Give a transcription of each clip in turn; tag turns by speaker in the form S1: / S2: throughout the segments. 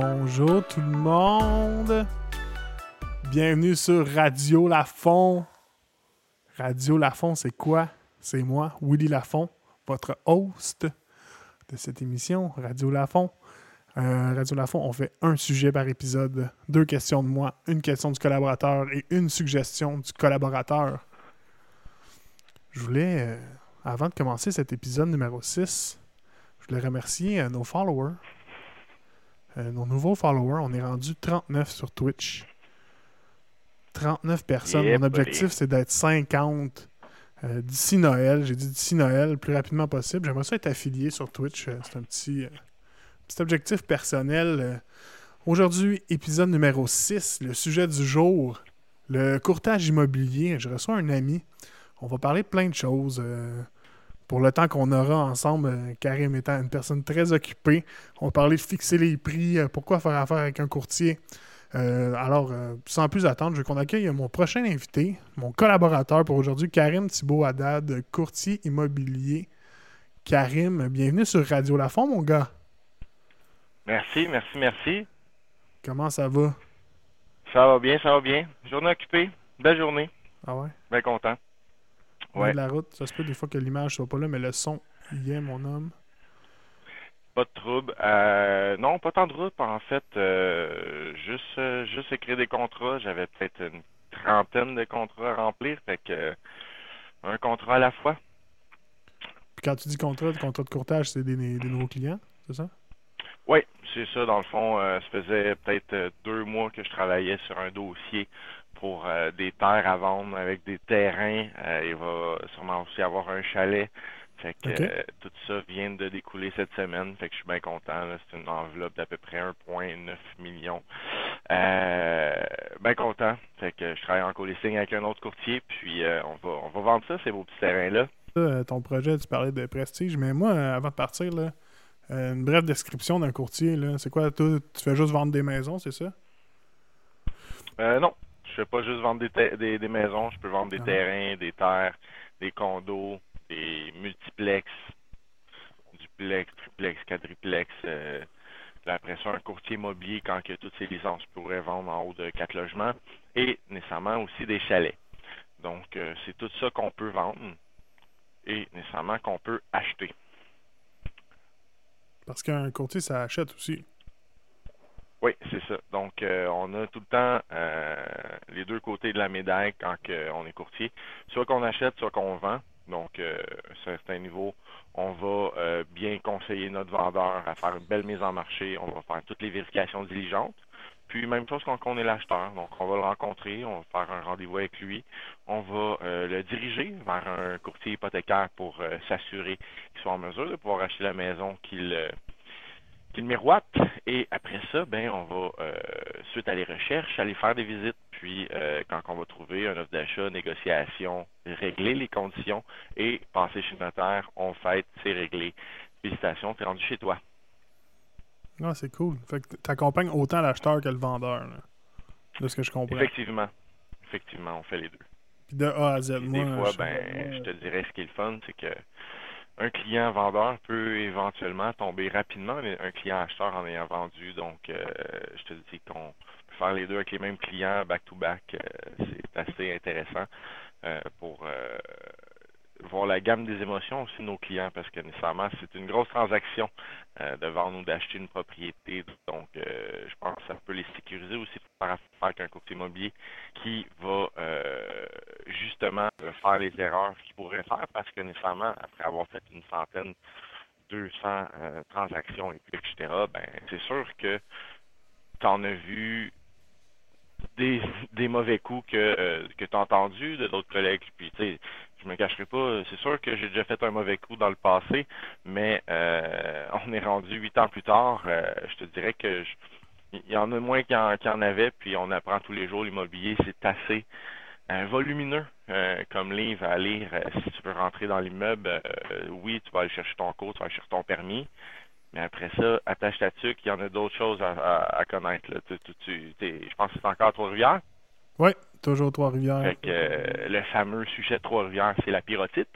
S1: Bonjour tout le monde. Bienvenue sur Radio Lafont. Radio Lafont, c'est quoi? C'est moi, Willy Lafont, votre host de cette émission, Radio Lafont. Euh, Radio Lafont, on fait un sujet par épisode, deux questions de moi, une question du collaborateur et une suggestion du collaborateur. Je voulais, euh, avant de commencer cet épisode numéro 6, je voulais remercier euh, nos followers. Euh, nos nouveaux followers, on est rendu 39 sur Twitch. 39 personnes.
S2: Yeah,
S1: Mon objectif, c'est d'être 50 euh, d'ici Noël. J'ai dit d'ici Noël, le plus rapidement possible. J'aimerais ça être affilié sur Twitch. Euh, c'est un petit, petit objectif personnel. Aujourd'hui, épisode numéro 6, le sujet du jour, le courtage immobilier. Je reçois un ami. On va parler de plein de choses. Pour le temps qu'on aura ensemble, euh, Karim étant une personne très occupée, on parler de fixer les prix, euh, pourquoi faire affaire avec un courtier. Euh, alors, euh, sans plus attendre, je veux qu'on accueille mon prochain invité, mon collaborateur pour aujourd'hui, Karim Thibault Haddad, courtier immobilier. Karim, bienvenue sur Radio Lafont, mon gars.
S2: Merci, merci, merci.
S1: Comment ça va?
S2: Ça va bien, ça va bien. Journée occupée, belle journée,
S1: Ah ouais?
S2: bien content. Ouais,
S1: de la route. Ça se peut des fois que l'image soit pas là, mais le son y est, mon homme.
S2: pas de trouble. Euh, non, pas tant de route en fait. euh, juste, euh, juste écrire des contrats. J'avais peut-être une trentaine de contrats à remplir, fait que un contrat à la fois.
S1: Puis quand tu dis contrat, contrat de courtage, c'est des, des nouveaux clients, c'est ça?
S2: Oui, c'est ça. Dans le fond, euh, ça faisait peut-être euh, deux mois que je travaillais sur un dossier pour euh, des terres à vendre avec des terrains. Euh, il va sûrement aussi avoir un chalet. Fait que tout ça vient de découler cette semaine. Fait que je suis bien content. C'est une enveloppe d'à peu près 1,9 million. Euh, bien content. Fait que je travaille en co-listing avec un autre courtier. Puis on va on va vendre ça, ces beaux petits terrains-là.
S1: Ton projet, tu parlais de prestige, mais moi, avant de partir, là, euh, une brève description d'un courtier, là, c'est quoi? toi, tu fais juste vendre des maisons, c'est ça?
S2: Euh, non, je fais pas juste vendre des, te- des, des maisons, je peux vendre des
S1: Ah.
S2: terrains, des terres, des condos, des multiplex, duplex, triplex, quadriplex. Euh, après ça, un courtier immobilier quand que toutes ces licences pourraient vendre en haut de quatre logements et nécessairement aussi des chalets. Donc, euh, c'est tout ça qu'on peut vendre et nécessairement qu'on peut acheter.
S1: Parce qu'un courtier, ça achète aussi.
S2: Oui, c'est ça. Donc, euh, on a tout le temps euh, les deux côtés de la médaille quand on est courtier. Soit qu'on achète, soit qu'on vend. Donc, euh, à un certain niveau, on va euh, bien conseiller notre vendeur à faire une belle mise en marché. On va faire toutes les vérifications diligentes. Puis, même chose quand on est l'acheteur. Donc, on va le rencontrer, on va faire un rendez-vous avec lui. On va euh, le diriger vers un courtier hypothécaire pour euh, s'assurer qu'il soit en mesure de pouvoir acheter la maison qu'il euh, qu'il miroite. Et après ça, ben, on va, suite à les recherches, aller faire des visites. Puis, quand on va trouver un offre d'achat, négociation, régler les conditions et passer chez le notaire, on fait, c'est réglé. Félicitations, t'es rendu chez toi.
S1: Ah, c'est cool. Fait que t'accompagnes autant l'acheteur que le vendeur, là, de ce que je comprends.
S2: Effectivement. Effectivement, on fait les deux.
S1: Puis de A à Z, moi,
S2: des fois,
S1: je-
S2: ben, je te dirais ce qui est le fun, c'est que un client vendeur peut éventuellement tomber rapidement, mais un client acheteur en ayant vendu. Donc, euh, je te dis qu'on peut faire les deux avec les mêmes clients back-to-back. euh, c'est assez intéressant euh, pour euh, voir la gamme des émotions aussi de nos clients parce que nécessairement, c'est une grosse transaction euh, de vendre ou d'acheter une propriété. Donc, euh, je pense que ça peut les sécuriser aussi par affaire avec un courtier immobilier qui va euh, justement faire les erreurs qu'il pourrait faire parce que nécessairement, après avoir fait une centaine, 200 euh, transactions et puis, etc., ben, c'est sûr que tu en as vu des, des mauvais coups que, euh, que tu as entendus de d'autres collègues. Puis, tu sais, je me cacherai pas, c'est sûr que j'ai déjà fait un mauvais coup dans le passé, mais euh, on est rendu huit ans plus tard. euh, je te dirais que je- il y en a moins qu'il y en, avait, puis on apprend tous les jours. L'immobilier, c'est assez euh, volumineux euh, comme livre à lire. Euh, si tu veux rentrer dans l'immeuble, euh, oui, tu vas aller chercher ton cours, tu vas aller chercher ton permis. Mais après ça, attache ta tuque, il y en a d'autres choses à, à- à connaître. Là. Tu- tu- tu- je pense que c'est encore Trois-Rivières?
S1: Ouais, toujours Trois-Rivières.
S2: Euh, le fameux sujet de Trois-Rivières, c'est la pyrotite.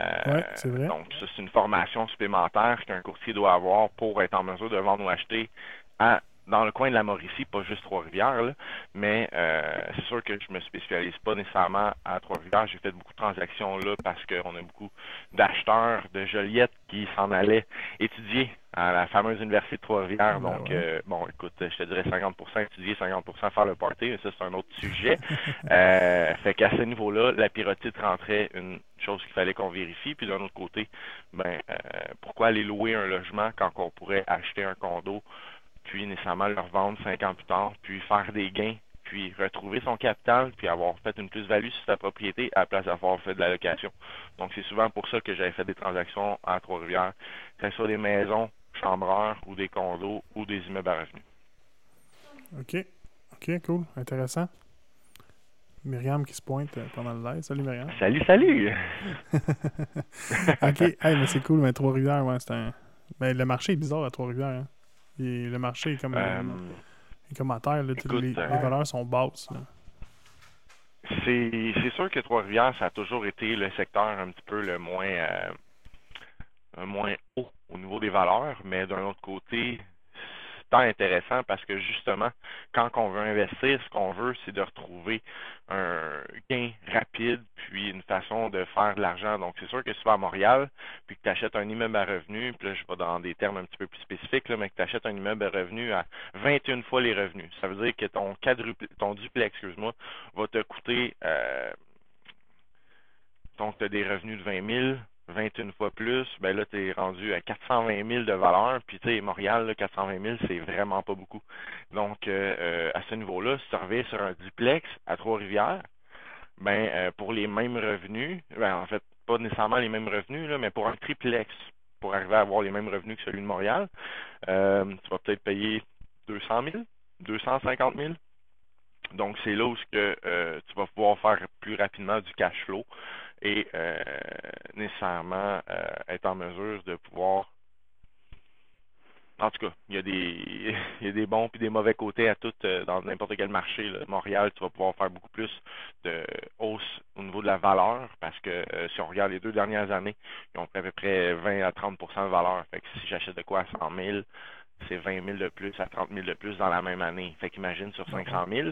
S2: Euh,
S1: Ouais, c'est vrai.
S2: Donc, ça, c'est une formation supplémentaire qu'un courtier doit avoir pour être en mesure de vendre ou acheter à dans le coin de la Mauricie, pas juste Trois-Rivières, mais euh, c'est sûr que je me spécialise pas nécessairement à Trois-Rivières. J'ai fait beaucoup de transactions là parce qu'on a beaucoup d'acheteurs de Joliette qui s'en allaient étudier à la fameuse université de Trois-Rivières. Ah, Donc, euh, bon, écoute, je te dirais 50% étudier, 50% faire le party, mais ça, c'est un autre sujet. euh, fait qu'à ce niveau-là, la pyrotite rentrait une chose qu'il fallait qu'on vérifie. Puis d'un autre côté, ben, euh, pourquoi aller louer un logement quand on pourrait acheter un condo puis nécessairement leur vendre cinq ans plus tard, puis faire des gains, puis retrouver son capital, puis avoir fait une plus-value sur sa propriété à la place d'avoir fait de la location. Donc c'est souvent pour ça que j'avais fait des transactions à Trois-Rivières, que ce soit des maisons, chambreurs ou des condos ou des immeubles à revenus.
S1: OK. OK, cool. Intéressant. Myriam qui se pointe euh, pendant le live. Salut Myriam.
S2: Salut, salut!
S1: OK. Hey, mais c'est cool, mais Trois-Rivières, ouais, c'est un. Ben, le marché est bizarre à Trois-Rivières. Hein? le marché est comme, euh, comme à terre. les, euh, valeurs sont basses.
S2: C'est sûr que Trois-Rivières, ça a toujours été le secteur un petit peu le moins, euh, moins haut au niveau des valeurs, mais d'un autre côté, tant intéressant parce que justement, quand on veut investir, ce qu'on veut, c'est de retrouver un gain rapide, puis une façon de faire de l'argent. Donc, c'est sûr que si tu vas à Montréal, puis que tu achètes un immeuble à revenu, puis là, je vais dans des termes un petit peu plus spécifiques, mais que tu achètes un immeuble à revenu à 21 fois les revenus. Ça veut dire que ton ton duplex, excuse-moi, va te coûter, euh, donc tu as des revenus de 20 000, 21 fois plus, ben là, tu es rendu à 420 000 de valeur. Puis, tu sais, Montréal, là, 420 000, c'est vraiment pas beaucoup. Donc, euh, euh, à ce niveau-là, si tu reviens sur un duplex à Trois-Rivières, ben, euh, pour les mêmes revenus, ben, en fait, pas nécessairement les mêmes revenus, là, mais pour un triplex, pour arriver à avoir les mêmes revenus que celui de Montréal, tu vas peut-être payer 200 000, 250 000. Donc, c'est là où tu vas pouvoir faire plus rapidement du cash flow et euh, nécessairement euh, être en mesure de pouvoir en tout cas, il y a des il y a des bons puis des mauvais côtés à tout euh, dans n'importe quel marché. Montréal, tu vas pouvoir faire beaucoup plus de hausse au niveau de la valeur parce que si on regarde les deux dernières années, ils ont pris à peu près 20 à 30% de valeur. Fait que si j'achète de quoi à 100 000, c'est 20 000 de plus à 30 000 de plus dans la même année. Fait qu'imagine sur 500 000,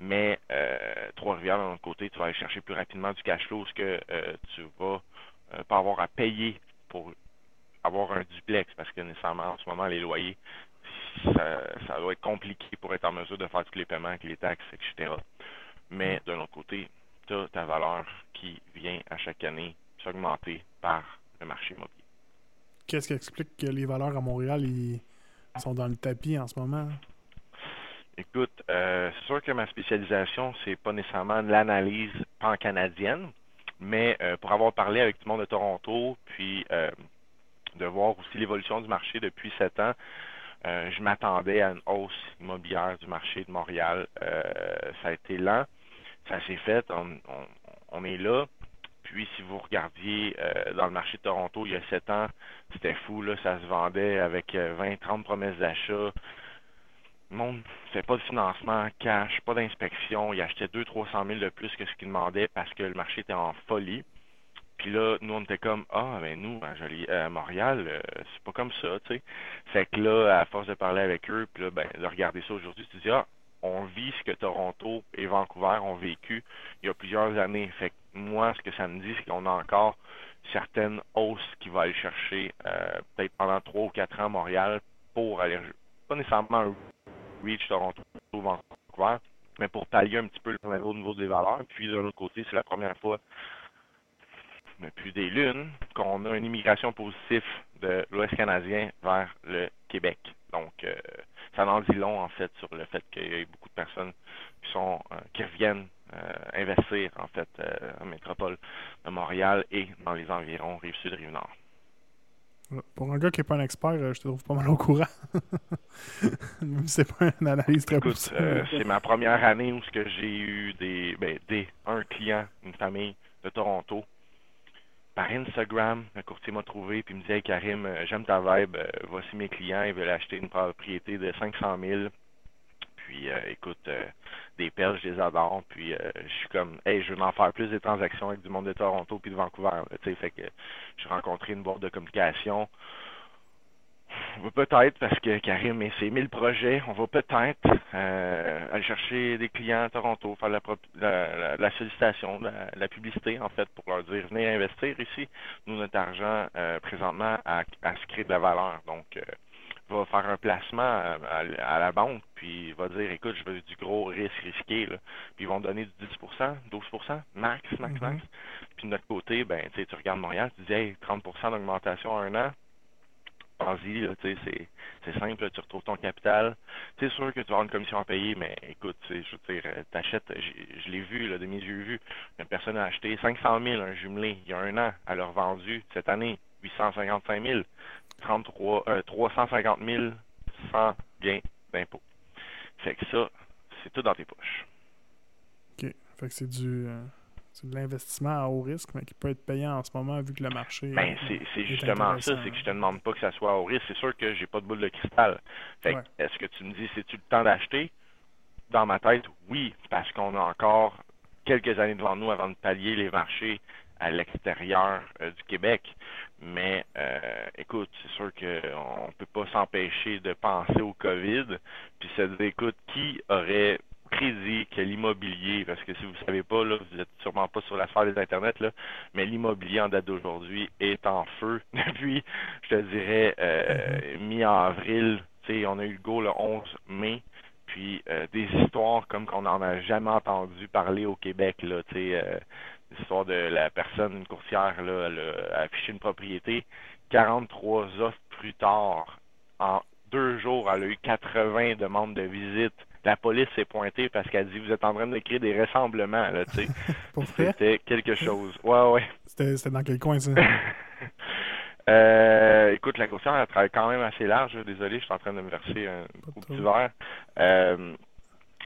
S2: mais euh, Trois-Rivières, d'un autre côté, tu vas aller chercher plus rapidement du cash flow, ce que euh, tu vas euh, pas avoir à payer pour avoir un duplex, parce que nécessairement, en ce moment, les loyers, ça, ça doit être compliqué pour être en mesure de faire tous les paiements avec les taxes, etc. Mais d'un autre côté, tu as ta valeur qui vient à chaque année s'augmenter par le marché immobilier.
S1: Qu'est-ce qui explique que les valeurs à Montréal ils sont dans le tapis en ce moment?
S2: Écoute, euh, c'est sûr que ma spécialisation, c'est pas nécessairement l'analyse pan-canadienne, mais euh, pour avoir parlé avec tout le monde de Toronto, puis euh, de voir aussi l'évolution du marché depuis sept ans, je m'attendais à une hausse immobilière du marché de Montréal. ça a été lent, ça s'est fait, on, est là. Puis si vous regardiez dans le marché de Toronto il y a sept ans, c'était fou, là, ça se vendait avec 20-30 promesses d'achat le monde ne pas de financement cash, pas d'inspection. Il achetait 200-300 000 de plus que ce qu'il demandait parce que le marché était en folie. Puis là, nous, on était comme, ah, ben nous, à, Montréal, euh, c'est pas comme ça, tu sais. Fait que là, à force de parler avec eux, puis là, ben, de regarder ça aujourd'hui, tu te dis, ah, on vit ce que Toronto et Vancouver ont vécu il y a plusieurs années. Fait que moi, ce que ça me dit, c'est qu'on a encore certaines hausses qui vont aller chercher euh, peut-être pendant trois ou quatre ans à Montréal pour aller, pas nécessairement Reach, Toronto, Vancouver, mais pour pallier un petit peu le niveau des valeurs. Puis d'un autre côté, c'est la première fois depuis des lunes qu'on a une immigration positive de l'Ouest canadien vers le Québec. Donc, euh, ça en dit long, en fait, sur le fait qu'il y ait beaucoup de personnes qui sont euh, qui reviennent euh, investir, en fait, en métropole de Montréal et dans les environs, Rive-Sud, Rive-Nord.
S1: Pour un gars qui n'est pas un expert, euh, je te trouve pas mal au courant. c'est pas une analyse très
S2: Écoute, euh, c'est ma première année où j'ai eu des, ben, des, un client, une famille de Toronto. Par Instagram, un courtier m'a trouvé puis me disait hey, Karim, euh, j'aime ta vibe, voici mes clients, ils veulent acheter une propriété de 500 000 puis, euh, écoute, euh, des perles, je les adore. Puis, euh, je suis comme, hey, je veux en faire plus des transactions avec du monde de Toronto puis de Vancouver. Tu sais, fait que j'ai rencontré une boîte de communication. on va peut-être, parce que Karim et ses 1000 projets, on va peut-être euh, aller chercher des clients à Toronto, faire la, la, sollicitation, la, publicité, en fait, pour leur dire venez investir ici. Nous, notre argent, euh, présentement, à, se créer de la valeur. Donc, euh, va faire un placement à, la banque, puis va dire écoute, je veux du gros risque risqué, là. puis ils vont donner du 10% 12 max, max, max. Mm-hmm. Puis de notre côté, ben, tu regardes Montréal, tu dis hey, 30% d'augmentation en un an, vas-y, c'est simple, tu retrouves ton capital. C'est sûr que tu vas avoir une commission à payer, mais écoute, je veux dire, euh, t'achètes, je l'ai vu, là, de mes yeux vus, une personne a acheté 500 000 un jumelé il y a un an, elle a revendu cette année 855 000, 33, euh, 350 000 sans gain d'impôt. Fait que ça, c'est tout dans tes poches.
S1: OK. Fait que c'est du... Euh, c'est de l'investissement à haut risque, mais qui peut être payant en ce moment vu que le marché.
S2: Ben, c'est justement ça, c'est que je te demande pas que ça soit à haut risque. C'est sûr que j'ai pas de boule de cristal. Fait est-ce que tu me dis c'est-tu le temps d'acheter? Dans ma tête, oui, parce qu'on a encore quelques années devant nous avant de pallier les marchés à l'extérieur euh, du Québec. Mais euh, écoute, c'est sûr qu'on ne peut pas s'empêcher de penser au COVID, puis se dire, écoute, qui aurait crédit que l'immobilier, parce que si vous ne savez pas, là, vous n'êtes sûrement pas sur la sphère des Internet, là, mais l'immobilier en date d'aujourd'hui est en feu depuis, je te dirais, euh, mm-hmm. mi-avril. On a eu le go le 11 mai. Puis euh, des histoires comme qu'on n'en a jamais entendu parler au Québec, là, euh, l'histoire de la personne, une courtière, là, elle a affiché une propriété. 43 offres plus tard, en deux jours, elle a eu 80 demandes de visite la police s'est pointée parce qu'elle dit vous êtes en train de créer des ressemblements là, tu sais. C'était quelque chose. Ouais, ouais.
S1: C'était dans quel coin ça?
S2: Euh, écoute, la coursière, elle travaille quand même assez large. Désolé, je suis en train de me verser un petit verre. Euh,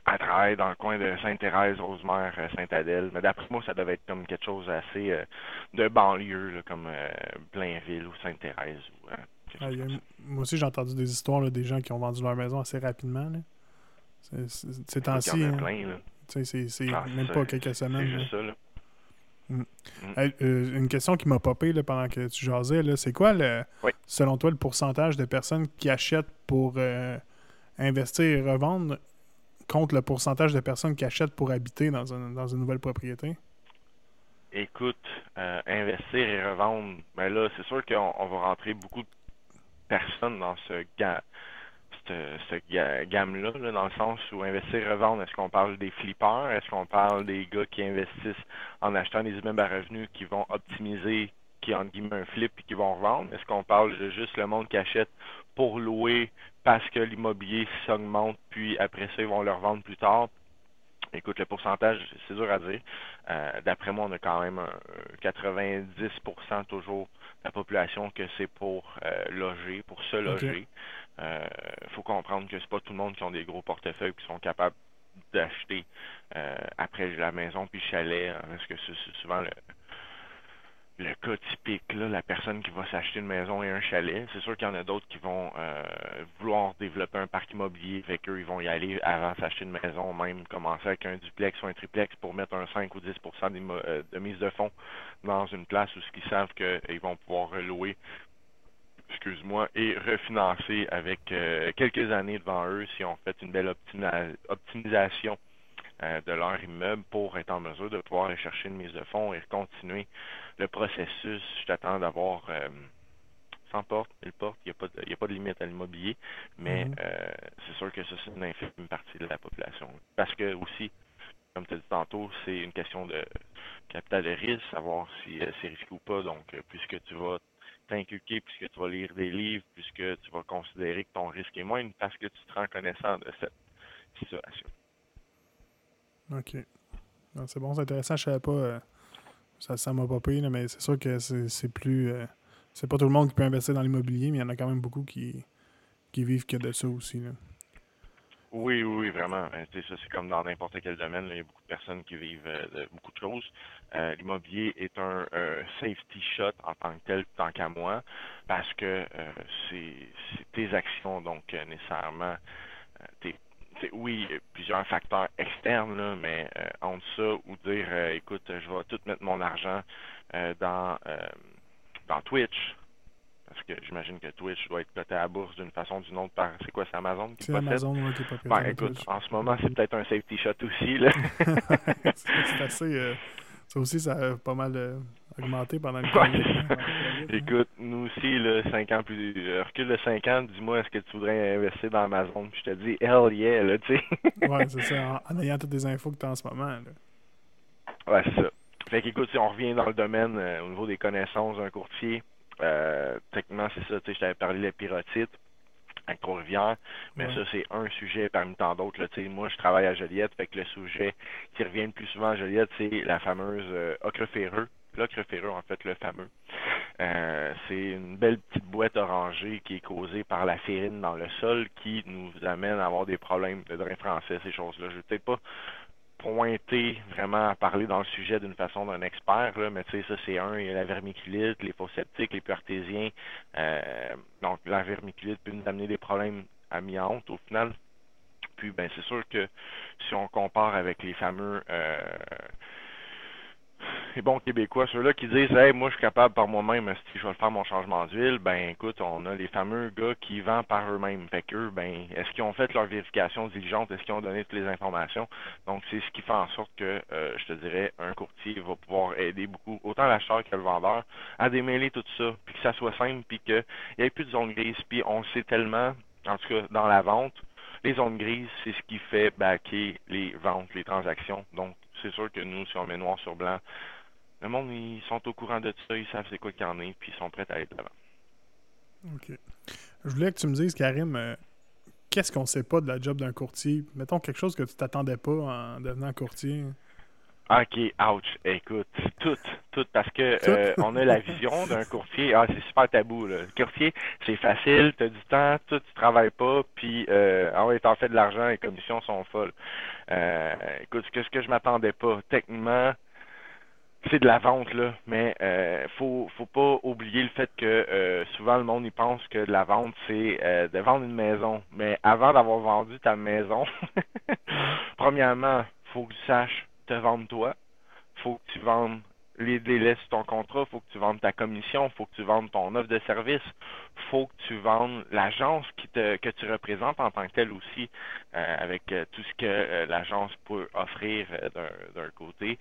S2: elle travaille dans le coin de Sainte-Thérèse, Rosemère, euh, Sainte-Adèle. Mais d'après moi, ça devait être comme quelque chose assez euh, de banlieue, là, comme Blainville ou Sainte-Thérèse.
S1: Ah, moi aussi, j'ai entendu des histoires des gens qui ont vendu leur maison assez rapidement. Là. C'est temps-ci. C'est même pas quelques semaines.
S2: C'est ça, là.
S1: Mm. Mm. Euh, une question qui m'a popé là, pendant que tu jasais, c'est quoi, le, selon toi, le pourcentage de personnes qui achètent pour euh, investir et revendre contre le pourcentage de personnes qui achètent pour habiter dans, une nouvelle propriété?
S2: Écoute, euh, investir et revendre, ben là, c'est sûr qu'on va rentrer beaucoup de personnes dans ce, cette, gamme-là, dans le sens où investir, revendre, est-ce qu'on parle des flippers, est-ce qu'on parle des gars qui investissent en achetant des immeubles à revenus qui vont optimiser, qui ont guillemets un flip et qui vont revendre? Est-ce qu'on parle juste le monde qui achète pour louer parce que l'immobilier s'augmente, puis après ça, ils vont le revendre plus tard? Écoute, le pourcentage, c'est dur à dire. Euh, d'après moi, on a quand même un 90% toujours de la population que c'est pour euh, loger, pour se loger. Il euh, faut comprendre que c'est pas tout le monde qui ont des gros portefeuilles qui sont capables d'acheter après la maison puis le chalet, hein, parce que c'est souvent le, le cas typique, là, la personne qui va s'acheter une maison et un chalet. C'est sûr qu'il y en a d'autres qui vont euh, vouloir développer un parc immobilier, fait qu'eux, ils vont y aller avant s'acheter une maison, même commencer avec un duplex ou un triplex pour mettre un 5 ou 10% de mise de fonds dans une place où ils savent qu'ils vont pouvoir louer excuse-moi, et refinancer avec euh, quelques années devant eux si on fait une belle optimisation euh, de leur immeuble pour être en mesure de pouvoir aller chercher une mise de fonds et continuer le processus. Je t'attends d'avoir euh, sans porte, mille porte, il n'y a, a, pas de limite à l'immobilier, mais mhm. c'est sûr que ça, c'est une infime partie de la population. Parce que aussi, comme tu as dit tantôt, c'est une question de capital de risque, savoir si c'est risqué ou pas. Donc, puisque tu vas t'inculquer puisque tu vas lire des livres, puisque tu vas considérer que ton risque est moindre parce que tu te rends connaissant de cette situation.
S1: OK. C'est bon, c'est intéressant. Je savais pas. Euh, ça ça m'a pas payé, mais c'est sûr que c'est plus. Euh, c'est pas tout le monde qui peut investir dans l'immobilier, mais il y en a quand même beaucoup qui, vivent que de ça aussi. Là.
S2: Oui, oui, vraiment. Ben, ça, c'est comme dans n'importe quel domaine. il y a beaucoup de personnes qui vivent euh, de beaucoup de choses. L'immobilier est un safety shot en tant que tel, tant qu'à moi, parce que c'est tes actions, donc nécessairement, t'es oui, plusieurs facteurs externes, là, mais entre ça ou dire, écoute, je vais tout mettre mon argent dans, dans Twitch, parce que j'imagine que Twitch doit être coté à la bourse d'une façon ou d'une autre par, c'est quoi, c'est Amazon qui
S1: C'est Amazon ouais, qui est pas
S2: ben, écoute, en ce moment, c'est peut-être un safety shot aussi, là.
S1: c'est assez... Euh, ça aussi, ça a pas mal euh, augmenté pendant le
S2: temps. Écoute, nous aussi, là, 5 ans plus... Euh, recule de 5 ans, dis-moi, est-ce que tu voudrais investir dans Amazon? Puis je te dis, hell yeah, là, tu
S1: sais. ouais, c'est ça, en, ayant toutes les infos que tu as en ce moment, là.
S2: Ouais, c'est ça. Fait qu'écoute, si on revient dans le domaine au niveau des connaissances d'un courtier, euh, techniquement, c'est ça, tu sais, je t'avais parlé de la pyrotite à Trois-Rivières, mais ça, c'est un sujet parmi tant d'autres. Moi, je travaille à Joliette, fait que le sujet qui revient le plus souvent à Joliette, c'est la fameuse euh, ocre ferreux. L'ocre ferreux, en fait, le fameux. Euh, c'est une belle petite boîte orangée qui est causée par la férine dans le sol qui nous amène à avoir des problèmes de drain français, ces choses-là. Je vais peut-être pas pointer vraiment à parler dans le sujet d'une façon d'un expert, mais tu sais, ça c'est un, il y a la vermiculite, les faux septiques, les peu artésiens. Euh, donc la vermiculite peut nous amener des problèmes amiantes au final. Puis ben c'est sûr que si on compare avec les fameux euh, les bons Québécois, ceux-là qui disent Hey, moi je suis capable par moi-même, si je vais faire mon changement d'huile, ben écoute, on a les fameux gars qui vendent par eux-mêmes. Fait qu'eux, ben, est-ce qu'ils ont fait leur vérification diligente? Est-ce qu'ils ont donné toutes les informations? Donc, c'est ce qui fait en sorte que, euh, je te dirais, un courtier va pouvoir aider beaucoup, autant l'acheteur que le vendeur, à démêler tout ça, puis que ça soit simple, puis qu'il n'y ait plus de zone grise. Puis on sait tellement, en tout cas dans la vente, les zones grises, c'est ce qui fait baquer les ventes, les transactions. Donc, c'est sûr que nous, si on met noir sur blanc, le monde, ils sont au courant de ça, ils savent c'est quoi qu'il y en a, puis ils sont prêts à aller de l'avant.
S1: OK. Je voulais que tu me dises, Karim, euh, qu'est-ce qu'on sait pas de la job d'un courtier? Mettons quelque chose que tu t'attendais pas en devenant courtier.
S2: OK, ouch. Écoute, tout, tout, parce que euh, on a la vision d'un courtier. Ah, c'est super tabou. Là. Le courtier, c'est facile, tu as du temps, tout, tu travailles pas, puis euh, ah ouais, t'en fais de l'argent, les commissions sont folles. Euh, écoute, ce que, ce que je m'attendais pas, techniquement, c'est de la vente là, mais euh, faut faut pas oublier le fait que euh, souvent le monde y pense que de la vente c'est euh, de vendre une maison, mais avant d'avoir vendu ta maison, premièrement, faut que tu saches te vendre toi, faut que tu vendes les délais sur ton contrat, faut que tu vendes ta commission, faut que tu vendes ton offre de service, faut que tu vendes l'agence qui te que tu représentes en tant que telle aussi, avec tout ce que l'agence peut offrir d'un côté.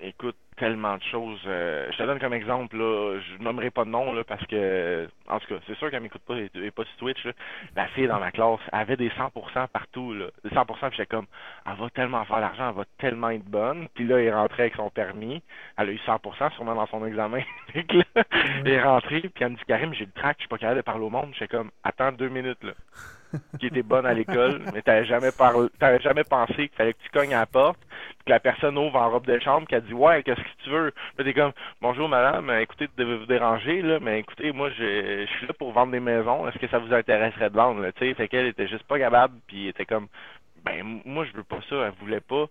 S2: Écoute tellement de choses. Euh, je te donne comme exemple, là, je nommerai pas de nom là, parce que en tout cas, c'est sûr qu'elle m'écoute pas et pas sur Twitch. Là. La fille dans ma classe avait des 100% partout. Là. Des 100%, puis j'étais comme elle va tellement faire l'argent, elle va tellement être bonne. Puis là, elle est rentrée avec son permis. Elle a eu 100% sûrement dans son examen. elle est rentrée, puis elle me dit Karim, j'ai le trac, je suis pas capable de parler au monde. J'étais comme attends deux minutes là. qui était bonne à l'école, mais t'avais jamais parlé, t'avais jamais pensé qu'il fallait que tu cognes à la porte, que la personne ouvre en robe de chambre, qu'elle dit ouais, qu'est-ce que tu veux. Là t'es comme bonjour madame, écoutez, de vous déranger là, mais écoutez, moi je, suis là pour vendre des maisons. Est-ce que ça vous intéresserait de vendre là, tu sais, fait qu'elle était juste pas capable, puis était comme ben moi je veux pas ça, elle voulait pas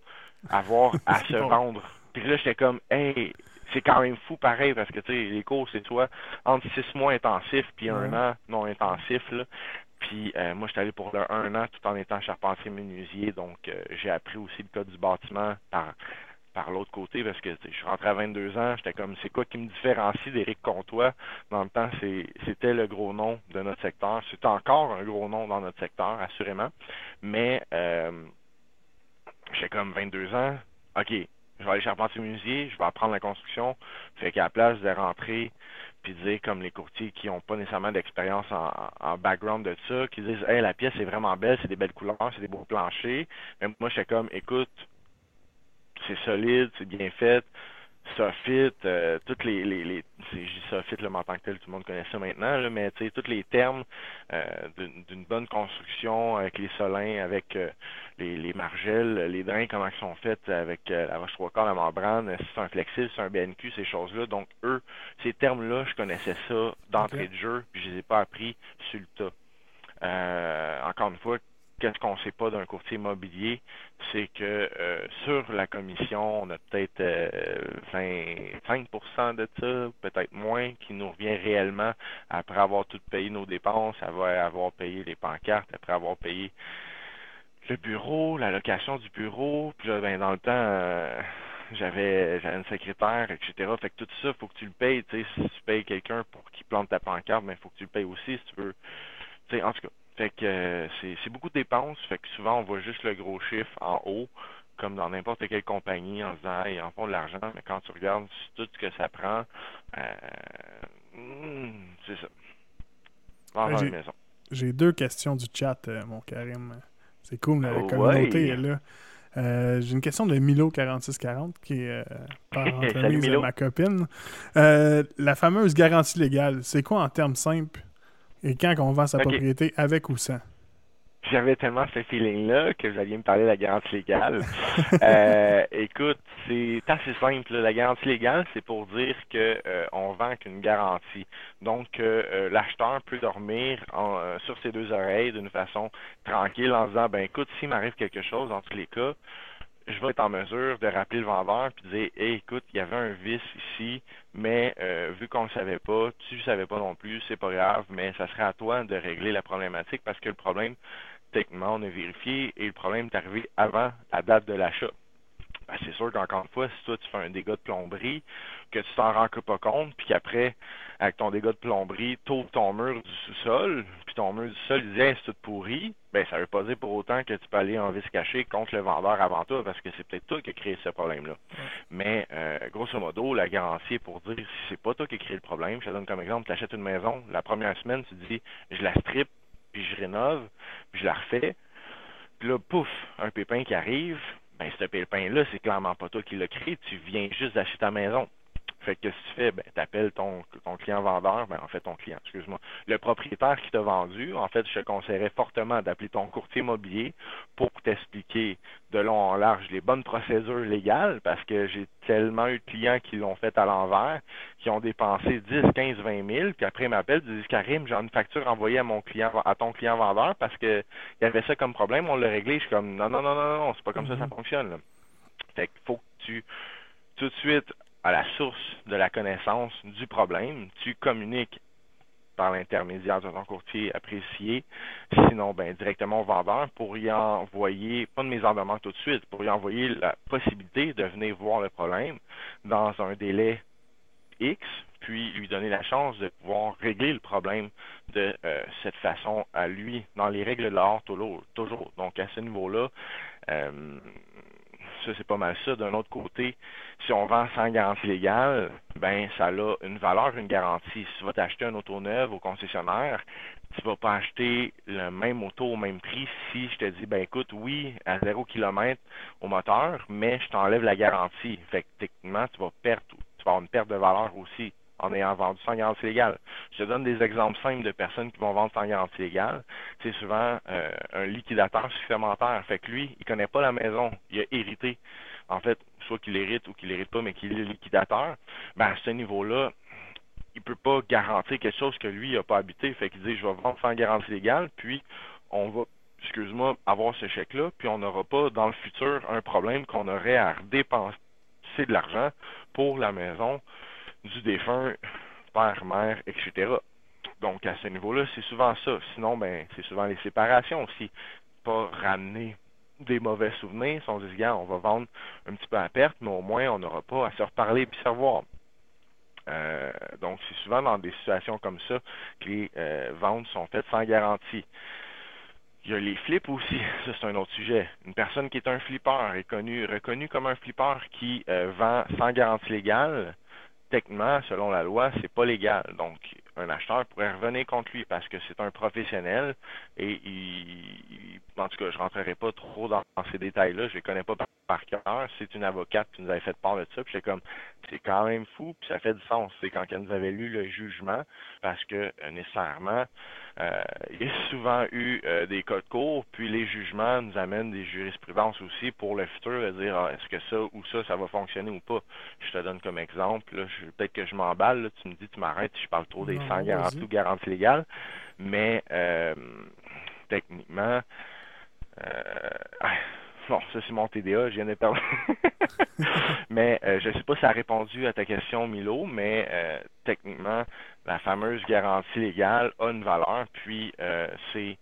S2: avoir à se vendre. Puis là j'étais comme hey c'est quand même fou pareil parce que tu sais les cours c'est soit entre six mois intensifs puis un an non intensif là puis euh, moi, j'étais allé pour le un an tout en étant charpentier menuisier. Donc, euh, j'ai appris aussi le code du bâtiment par par l'autre côté parce que je suis rentré à 22 ans, j'étais comme c'est quoi qui me différencie d'Éric Comtois dans le temps c'était le gros nom de notre secteur, c'est encore un gros nom dans notre secteur assurément, mais euh, j'étais comme 22 ans, ok, je vais aller charpentier menuisier, je vais apprendre la construction, fait qu'à la place de rentrer puis dire comme les courtiers qui n'ont pas nécessairement d'expérience en, background de ça, qui disent Hey, la pièce est vraiment belle, c'est des belles couleurs, c'est des beaux planchers. Mais moi, j'étais comme écoute, c'est solide, c'est bien fait, Sophit, euh, toutes les, les, les c'est Sophit le en tant que tel, tout le monde connaît ça maintenant, là, mais tu sais, tous les termes euh, d'une bonne construction avec les solins, avec euh, les, les margelles, les drains, comment ils sont faits avec la roche trois quarts, la membrane, si c'est un flexible, c'est un BNQ, ces choses-là. Donc eux, ces termes-là, je connaissais ça d'entrée de jeu, puis je les ai pas appris sur le tas. encore une fois, qu'est-ce qu'on ne sait pas d'un courtier immobilier, c'est que euh, sur la commission, on a peut-être 25% euh, de ça, peut-être moins, qui nous revient réellement après avoir tout payé nos dépenses, après avoir payé les pancartes, après avoir payé le bureau, la location du bureau. Puis là, ben, dans le temps, euh, j'avais une secrétaire, etc. Fait que tout ça, faut que tu le payes. Tu sais, si tu payes quelqu'un pour qu'il plante ta pancarte, mais ben, faut que tu le payes aussi si tu veux. Sais, en tout cas. Fait que euh, c'est beaucoup de dépenses. Fait que souvent on voit juste le gros chiffre en haut, comme dans n'importe quelle compagnie, en disant hey, en font de l'argent, mais quand tu regardes tout ce que ça prend, euh, hmm, c'est ça.
S1: J'ai deux questions du chat, euh, mon Karim. C'est cool, la communauté est là. Euh, j'ai une question de Milo4640 qui est euh, par entremise de ma copine. Euh, la fameuse garantie légale, c'est quoi en termes simples? Et quand on vend sa propriété avec ou sans?
S2: J'avais tellement ce feeling-là que vous alliez me parler de la garantie légale. euh, écoute, c'est assez simple. La garantie légale, c'est pour dire que euh, on vend qu'une garantie. Donc, euh, l'acheteur peut dormir sur ses deux oreilles d'une façon tranquille en disant, ben écoute, s'il m'arrive quelque chose, dans tous les cas, je vais être en mesure de rappeler le vendeur puis de dire hey, écoute, il y avait un vice ici, mais vu qu'on ne le savait pas, tu ne savais pas non plus, c'est pas grave, mais ça serait à toi de régler la problématique parce que le problème, techniquement, on a vérifié et le problème est arrivé avant la date de l'achat. Ben, c'est sûr qu'encore une fois, si toi tu fais un dégât de plomberie, que tu t'en rends pas compte, puis qu'après, avec ton dégât de plomberie, tu ton mur du sous-sol, puis ton mur du sol hey, c'est tout pourri, ben ça veut pas dire pour autant que tu peux aller en vis caché contre le vendeur avant toi, parce que c'est peut-être toi qui as créé ce problème-là. Mais euh, grosso modo, la garantie est pour dire si c'est pas toi qui as créé le problème, je te donne comme exemple, tu achètes une maison, la première semaine, tu dis je la strip puis je rénove, puis je la refais. Puis là, pouf, un pépin qui arrive, ben ce pépin-là, c'est clairement pas toi qui l'as créé, tu viens juste d'acheter ta maison. Fait que si tu fais, ben, tu appelles ton, ton client vendeur, ben, en fait, ton client, excuse-moi, le propriétaire qui t'a vendu, en fait, je te conseillerais fortement d'appeler ton courtier immobilier pour t'expliquer de long en large les bonnes procédures légales, parce que j'ai tellement eu de clients qui l'ont fait à l'envers, qui ont dépensé 10, 15, 20 000, puis après ils m'appellent, ils disent Karim, j'ai une facture envoyée à mon client, à ton client vendeur parce que il y avait ça comme problème, on l'a réglé. Je suis comme non, non, non, non, non, c'est pas comme ça ça mm-hmm. fonctionne. Là. Fait qu'il faut que tu tout de suite à la source de la connaissance du problème, tu communiques par l'intermédiaire ton courtier apprécié, sinon ben, directement au vendeur pour y envoyer, pas de mise en demande tout de suite, pour y envoyer la possibilité de venir voir le problème dans un délai X, puis lui donner la chance de pouvoir régler le problème de euh, cette façon à lui, dans les règles de l'art toujours. Donc à ce niveau-là, euh, ça c'est pas mal ça. D'un autre côté, si on vend sans garantie légale, ben ça a une valeur, une garantie. Si tu vas t'acheter un auto neuf au concessionnaire, tu vas pas acheter le même auto au même prix si je te dis ben écoute, oui, à zéro kilomètre au moteur, mais je t'enlève la garantie. Fait que techniquement, tu vas perdre tu vas avoir une perte de valeur aussi en ayant vendu sans garantie légale. Je donne des exemples simples de personnes qui vont vendre sans garantie légale. C'est souvent euh, un liquidateur supplémentaire. Fait que lui, il connaît pas la maison. Il a hérité. En fait, soit qu'il hérite ou qu'il hérite pas, mais qu'il est liquidateur. Ben, à ce niveau-là, il peut pas garantir quelque chose que lui n'a pas habité. Fait qu'il dit, je vais vendre sans garantie légale, puis on va excuse-moi, avoir ce chèque-là, puis on n'aura pas dans le futur un problème qu'on aurait à dépenser de l'argent pour la maison du défunt, père, mère, etc. Donc, à ce niveau-là, c'est souvent ça. Sinon, ben, c'est souvent les séparations aussi. Pas ramener des mauvais souvenirs. Si on dit, on va vendre un petit peu à perte, mais au moins, on n'aura pas à se reparler et se revoir. Euh, donc, c'est souvent dans des situations comme ça que les euh, ventes sont faites sans garantie. Il y a les flips aussi, ça c'est un autre sujet. Une personne qui est un flipper est connu, reconnu comme un flipper qui euh, vend sans garantie légale, techniquement, selon la loi, c'est pas légal. Donc, un acheteur pourrait revenir contre lui parce que c'est un professionnel et il, en tout cas, je rentrerai pas trop dans, ces détails-là, je les connais pas par, cœur. C'est une avocate qui nous avait fait part de ça, puis comme, c'est quand même fou, puis ça fait du sens. C'est quand elle nous avait lu le jugement, parce que euh, nécessairement, euh, il y a souvent eu euh, des codes courts, puis les jugements nous amènent des jurisprudences aussi pour le futur, de dire ah, est-ce que ça ou ça, ça va fonctionner ou pas? Je te donne comme exemple, peut-être que je m'emballe, tu me dis tu m'arrêtes, je parle trop des sans garantie ou garantie légale, mais techniquement, non, ça c'est mon TDA, je viens de parler. mais je ne sais pas si ça a répondu à ta question, Milo, mais techniquement, la fameuse garantie légale a une valeur, puis euh, c'est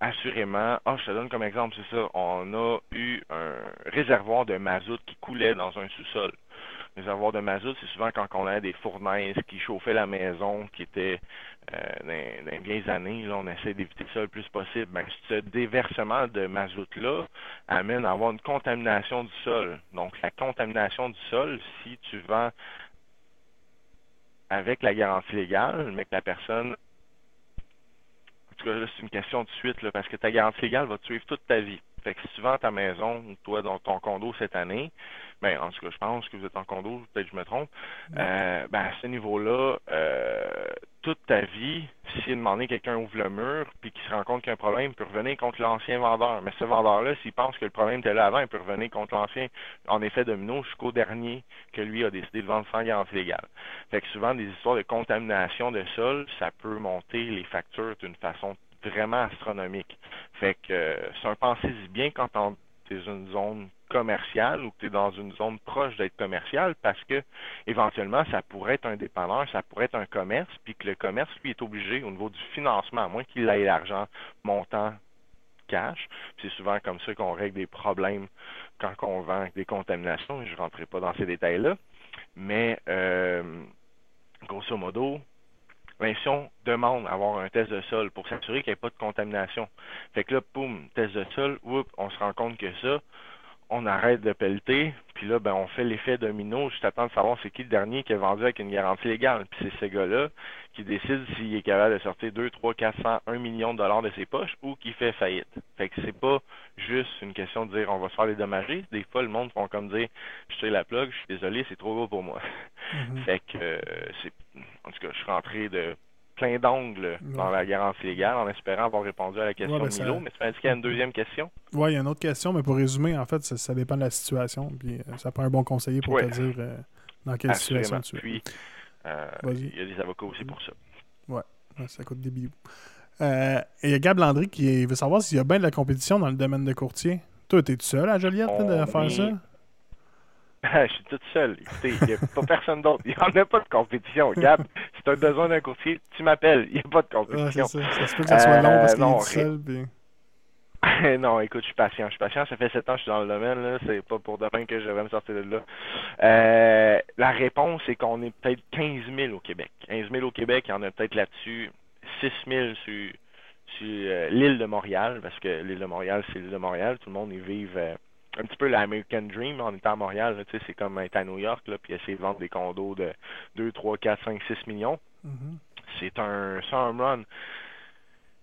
S2: assurément, ah, je te donne comme exemple, c'est ça, on a eu un réservoir de mazout qui coulait dans un sous-sol. Le réservoir de mazout, c'est souvent quand on a des fournaises qui chauffaient la maison, qui étaient euh, dans, les vieilles années, là, on essaie d'éviter ça le plus possible. Ben, ce déversement de mazout-là amène à avoir une contamination du sol. Donc, la contamination du sol, si tu vends avec la garantie légale, mais que la personne en tout cas, là, c'est une question de suite, là, parce que ta garantie légale va te suivre toute ta vie. Fait que si tu vends ta maison, toi, dans ton condo cette année, ben, en tout cas, je pense que vous êtes en condo, peut-être que je me trompe, euh, ben, à ce niveau-là, euh, toute ta vie, si moment quelqu'un ouvre le mur, puis qu'il se rend compte qu'il y a un problème, il peut revenir contre l'ancien vendeur. Mais ce vendeur-là, s'il pense que le problème était là avant, il peut revenir contre l'ancien, en effet domino, jusqu'au dernier que lui a décidé de vendre sans garantie légale. Fait que souvent, des histoires de contamination de sol, ça peut monter les factures d'une façon vraiment astronomique. Fait que euh, c'est un pensez-y bien quand tu es une zone commerciale ou que tu es dans une zone proche d'être commerciale parce que éventuellement ça pourrait être un dépanneur, ça pourrait être un commerce, puis que le commerce lui est obligé au niveau du financement, à moins qu'il ait l'argent montant cash. C'est souvent comme ça qu'on règle des problèmes quand on vend des contaminations. Je ne rentrerai pas dans ces détails-là. Mais euh, grosso modo, ben, si on demande avoir un test de sol pour s'assurer qu'il n'y ait pas de contamination, fait que là, poum, test de sol, oups, on se rend compte que ça, on arrête de pelleter, puis là, ben, on fait l'effet domino juste à temps de savoir c'est qui le dernier qui est vendu avec une garantie légale. Puis c'est ce gars-là qui décide s'il est capable de sortir 2, 3, 400, 1 million de dollars de ses poches ou qui fait faillite. Fait que c'est pas juste une question de dire on va se faire les dommager. Des fois, le monde font comme dire je tire la plug, je suis désolé, c'est trop gros pour moi. Mm-hmm. Fait que euh, c'est en tout cas, je suis rentré de plein d'angles dans la garantie légale en espérant avoir répondu à la question ben, de Milo. Mais tu dit qu'il y a une deuxième question.
S1: Oui, il y a une autre question, mais pour résumer, en fait, ça, dépend de la situation. Puis euh, ça prend un bon conseiller pour te dire euh, dans quelle situation tu es.
S2: Puis, euh, il y a des avocats aussi pour ça.
S1: Oui, ça coûte des bijoux. et il y a Gab Landry qui veut savoir s'il y a bien de la compétition dans le domaine de courtier. Toi, es-tu seul à Joliette de faire ça?
S2: je suis toute seule. Écoutez, il n'y a pas personne d'autre. Il n'y en a pas de compétition. Gab, si tu as besoin d'un courtier, tu m'appelles. Il n'y a pas de compétition.
S1: ça. ça se peut que ça soit long parce qu'il est seul.
S2: non, écoute, je suis patient. Je suis patient. Ça fait sept ans que je suis dans le domaine. C'est pas pour demain que je vais me sortir de là. Euh, la réponse, c'est qu'on est peut-être 15 000 au Québec. 15 000 au Québec, il y en a peut-être là-dessus 6 000 sur, sur euh, l'île de Montréal, parce que l'île de Montréal, c'est l'île de Montréal. Tout le monde y vive euh, un petit peu l'American Dream en étant à Montréal. C'est comme être à New York, là, puis essayer de vendre des condos de 2, 3, 4, 5, 6 millions. Mm-hmm. C'est un, un run.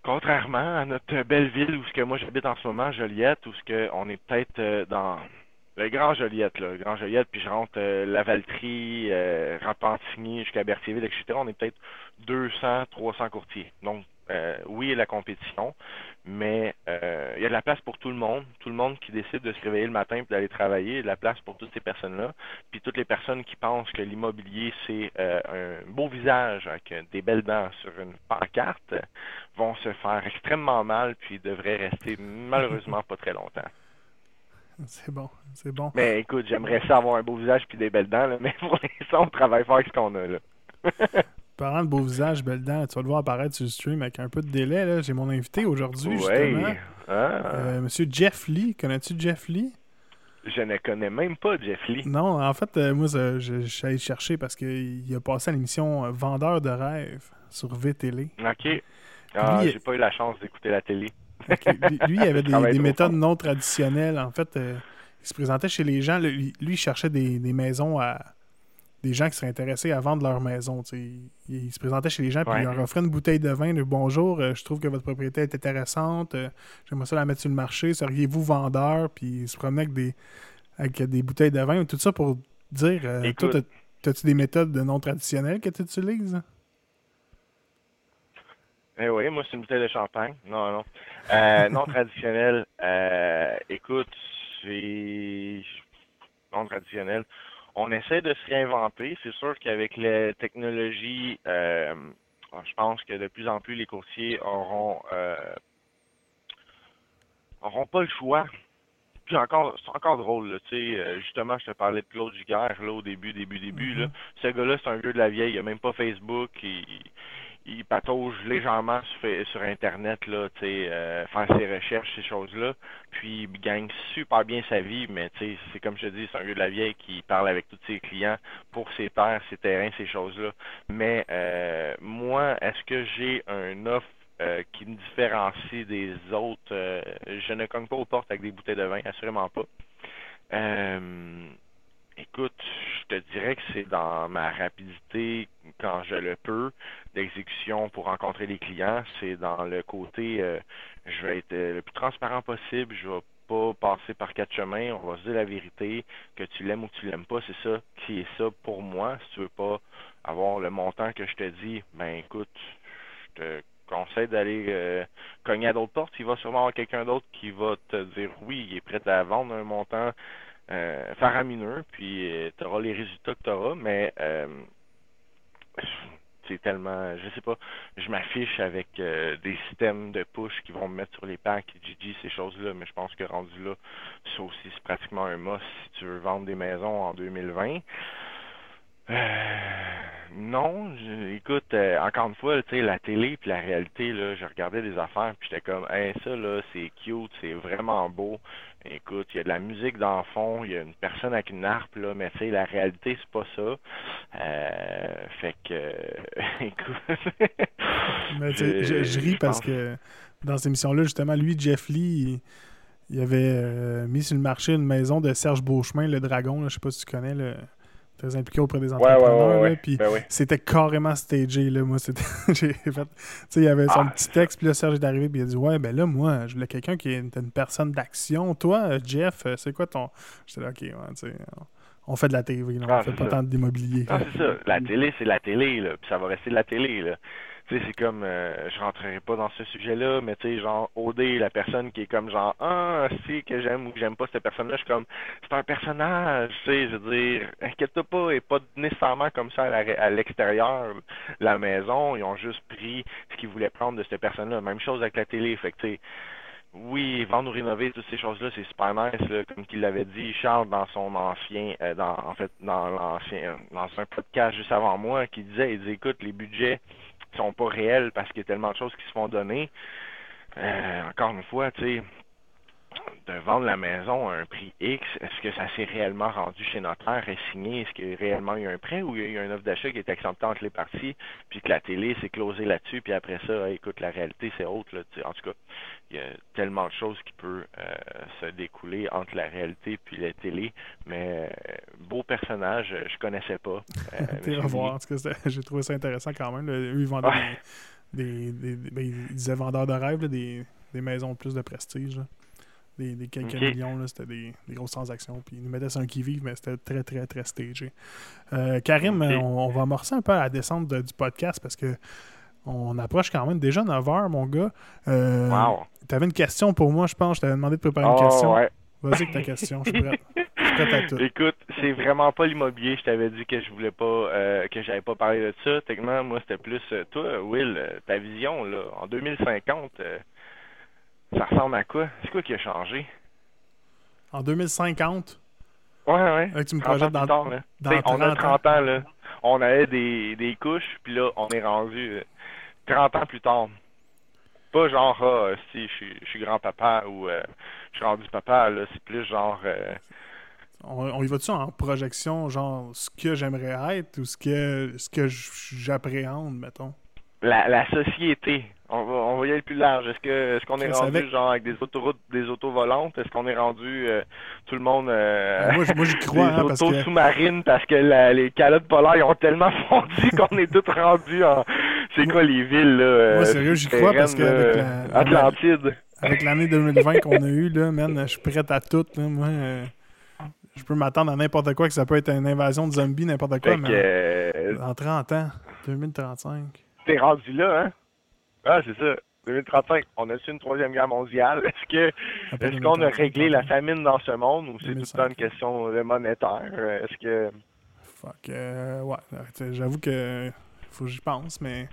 S2: Contrairement à notre belle ville où ce que moi j'habite en ce moment, Joliette, où ce que on est peut-être euh, dans le Grand Joliette, là, le Grand Joliette, puis je rentre euh, Lavaltrie, euh, jusqu'à Berthierville, etc. On est peut-être 200, 300 courtiers. Donc euh, oui, la compétition, mais euh, il y a de la place pour tout le monde. Tout le monde qui décide de se réveiller le matin et d'aller travailler, il y a de la place pour toutes ces personnes-là. Puis toutes les personnes qui pensent que l'immobilier, c'est euh, un beau visage avec des belles dents sur une pancarte, vont se faire extrêmement mal, puis devraient rester malheureusement pas très longtemps.
S1: C'est bon, c'est bon.
S2: Mais écoute, j'aimerais ça avoir un beau visage puis des belles dents, mais pour l'instant, on travaille fort avec ce qu'on a là.
S1: Parlant de beau visage, belle dent, tu vas le voir apparaître sur le stream avec un peu de délai. J'ai mon invité aujourd'hui, justement. Ah. Euh, monsieur Jeff Lee. Connais-tu Jeff Lee?
S2: Je ne connais même pas Jeff Lee.
S1: Non, en fait, euh, moi, je, suis allé chercher parce qu'il a passé à l'émission euh, Vendeur de rêves sur VTL.
S2: OK. Ah, j'ai pas eu la chance d'écouter la télé.
S1: Lui, il avait des, méthodes non traditionnelles. En fait, il se présentait chez les gens. Lui, il cherchait des maisons à des gens qui seraient intéressés à vendre leur maison. Il, se présentait chez les gens puis il leur offrait une bouteille de vin. De, Bonjour, euh, je trouve que votre propriété est intéressante. Euh, j'aimerais ça la mettre sur le marché. Seriez-vous vendeur? Puis il se promenait avec des, avec des bouteilles de vin. Tout ça pour dire euh, Toi, as-tu des méthodes non traditionnelles que tu utilises?
S2: Eh oui, moi, c'est une bouteille de champagne. Non, non. non traditionnel. écoute, c'est non traditionnel on essaie de se réinventer. C'est sûr qu'avec la technologie, euh, je pense que de plus en plus les courtiers auront euh, auront pas le choix. Puis encore, c'est encore drôle, tu sais, euh, justement, je te parlais de Claude Giguère, là, au début, début, début, là. Mm-hmm. Ce gars-là, c'est un vieux de la vieille, il a même pas Facebook, il, il patauge légèrement sur, Internet, là, euh, faire ses recherches, ces choses-là. Puis il gagne super bien sa vie, mais c'est comme je te dis, c'est un vieux de la vieille qui parle avec tous ses clients pour ses terres, ses terrains, ces choses-là. Mais euh, moi, est-ce que j'ai un offre euh, qui me différencie des autres? je ne cogne pas aux portes avec des bouteilles de vin, assurément pas. Écoute, je te dirais que c'est dans ma rapidité quand je le peux d'exécution pour rencontrer les clients. C'est dans le côté, euh, je vais être euh, le plus transparent possible. Je vais pas passer par quatre chemins. On va se dire la vérité. Que tu l'aimes ou que tu l'aimes pas, c'est ça qui est ça pour moi. Si tu veux pas avoir le montant que je te dis, ben écoute, je te conseille d'aller euh, cogner à d'autres portes. Il va sûrement avoir quelqu'un d'autre qui va te dire oui, il est prêt à vendre un montant euh, faramineux, puis euh, tu auras les résultats que tu auras, mais euh, c'est tellement, je sais pas, je m'affiche avec des systèmes de push qui vont me mettre sur les packs, GG, ces choses-là, mais je pense que rendu là, ça aussi, c'est pratiquement un must si tu veux vendre des maisons en 2020. Euh, non, écoute, encore une fois, tu sais, la télé puis la réalité, là, je regardais des affaires puis j'étais comme, hey, ça là, c'est cute, c'est vraiment beau. Écoute, il y a de la musique dans le fond, il y a une personne avec une harpe là, mais tu sais, la réalité c'est pas ça. Euh, fait que, écoute.
S1: mais je, je, ris parce que dans cette émission-là, justement, lui, Jeff Lee. Il, avait mis sur le marché une maison de Serge Beauchemin, le dragon. Là, je sais pas si tu connais le, très impliqué auprès des entrepreneurs.
S2: Ouais,
S1: puis
S2: ben
S1: c'était carrément stagé. Là, moi, c'était. j'ai fait. Tu sais, il y avait son
S2: Ah.
S1: petit texte, puis là, Serge est arrivé, puis il a dit Ouais, ben là, moi, je voulais quelqu'un qui est une, une personne d'action. Toi, Jeff, euh, c'est quoi ton. J'étais là, ok, ouais, tu sais. On fait de la TV, là,
S2: Ah,
S1: on fait
S2: c'est
S1: pas
S2: ça.
S1: tant d'immobilier.
S2: Ah, c'est ça. La télé, c'est la télé, là. Puis ça va rester de la télé, là. Tu sais, c'est comme, euh, je rentrerai pas dans ce sujet-là, mais tu sais, genre, OD, la personne qui est comme genre, ah, si, que j'aime ou que j'aime pas cette personne-là, je suis comme, c'est un personnage, tu sais, je veux dire, inquiète-toi pas, et pas nécessairement comme ça à l'extérieur, la maison, ils ont juste pris ce qu'ils voulaient prendre de cette personne-là. Même chose avec la télé, fait que tu sais, oui, vendre ou rénover, toutes ces choses-là, c'est super nice, là, comme qu'il l'avait dit, Charles, dans son ancien, euh, dans, en fait, dans l'ancien, dans un podcast juste avant moi, qui disait, il dit, écoute, les budgets sont pas réels parce qu'il y a tellement de choses qui se font donner. Euh, encore une fois, tu sais, de vendre la maison à un prix X, est-ce que ça s'est réellement rendu chez notaire et signé? Est-ce qu'il y a réellement eu un prêt ou il y a eu un offre d'achat qui est acceptée entre les parties, puis que la télé s'est closée là-dessus, puis après ça, écoute, la réalité, c'est autre. Là, en tout cas, il y a tellement de choses qui peuvent euh, se découler entre la réalité puis la télé, mais euh, beau personnage, euh, je connaissais pas. Euh,
S1: T'es revoir. En tout cas, j'ai trouvé ça intéressant quand même. là. Eux, ils vendaient
S2: Ouais.
S1: des, des, des- ben, ils disaient vendeurs de rêve, là, des, des maisons plus de prestige. là. Des, des quelques
S2: Ok.
S1: millions, là, c'était des, des grosses transactions. Puis ils nous mettaient sur un qui-vive, mais c'était très, très, très stagé. Euh, Karim, on, on va amorcer un peu à la descente de- du podcast parce que on approche quand même déjà 9 heures, mon gars. Euh,
S2: Wow.
S1: Tu avais une question pour moi, je pense. Je t'avais demandé de préparer une
S2: Oh,
S1: question.
S2: ouais.
S1: Vas-y avec ta question, je suis prêt. Je suis prêt à tout.
S2: Écoute, c'est vraiment pas l'immobilier. Je t'avais dit que je voulais pas, euh, que j'avais pas parlé de ça. Techniquement, moi, c'était plus euh, toi, Will, ta vision là, en 2050. euh, ça ressemble à quoi? C'est quoi qui a changé?
S1: En 2050,
S2: Ouais, ouais.
S1: Là, tu me
S2: 30 ans
S1: projettes dans,
S2: tard, là.
S1: dans
S2: on a
S1: 30
S2: 30 ans, là. On avait des, des couches, puis là, on est rendu euh, 30 ans plus tard. Pas genre, ah, si, je suis- grand-papa ou euh, je suis rendu papa, là. C'est plus genre, euh,
S1: On, on y va-tu en projection, genre ce que j'aimerais être ou ce que, ce que j'appréhende, mettons?
S2: la, la société. On va, on va y aller plus large. Est-ce que est-ce qu'on est rendu
S1: avec-
S2: genre avec des autoroutes, des autos volantes? Est-ce qu'on est rendu euh, tout le monde euh,
S1: Euh, moi, moi, j'y crois,
S2: des
S1: hein, parce
S2: autos
S1: que-
S2: sous-marines parce que la- les calottes polaires ils ont tellement fondu qu'on est tous rendus en c'est quoi les villes là?
S1: Moi,
S2: euh,
S1: sérieux, j'y crois parce la-
S2: Atlantide.
S1: Avec l'année 2020 qu'on a eue, là, man, je suis prêt à tout. Là, moi, euh, je peux m'attendre à n'importe quoi, que ça peut être une invasion de zombies, n'importe quoi,
S2: que
S1: mais
S2: euh,
S1: en 30 ans, 2035.
S2: t'es rendu là, hein? Ah, c'est ça. 2035, on a-tu une troisième guerre mondiale? Est-ce que Est-ce qu'on a
S1: 2035,
S2: réglé la famine dans ce monde ou c'est tout le
S1: 2005.
S2: temps une question de monétaire? Euh, Est-ce que.
S1: Fuck. euh, ouais, sais, j'avoue que faut que j'y pense, mais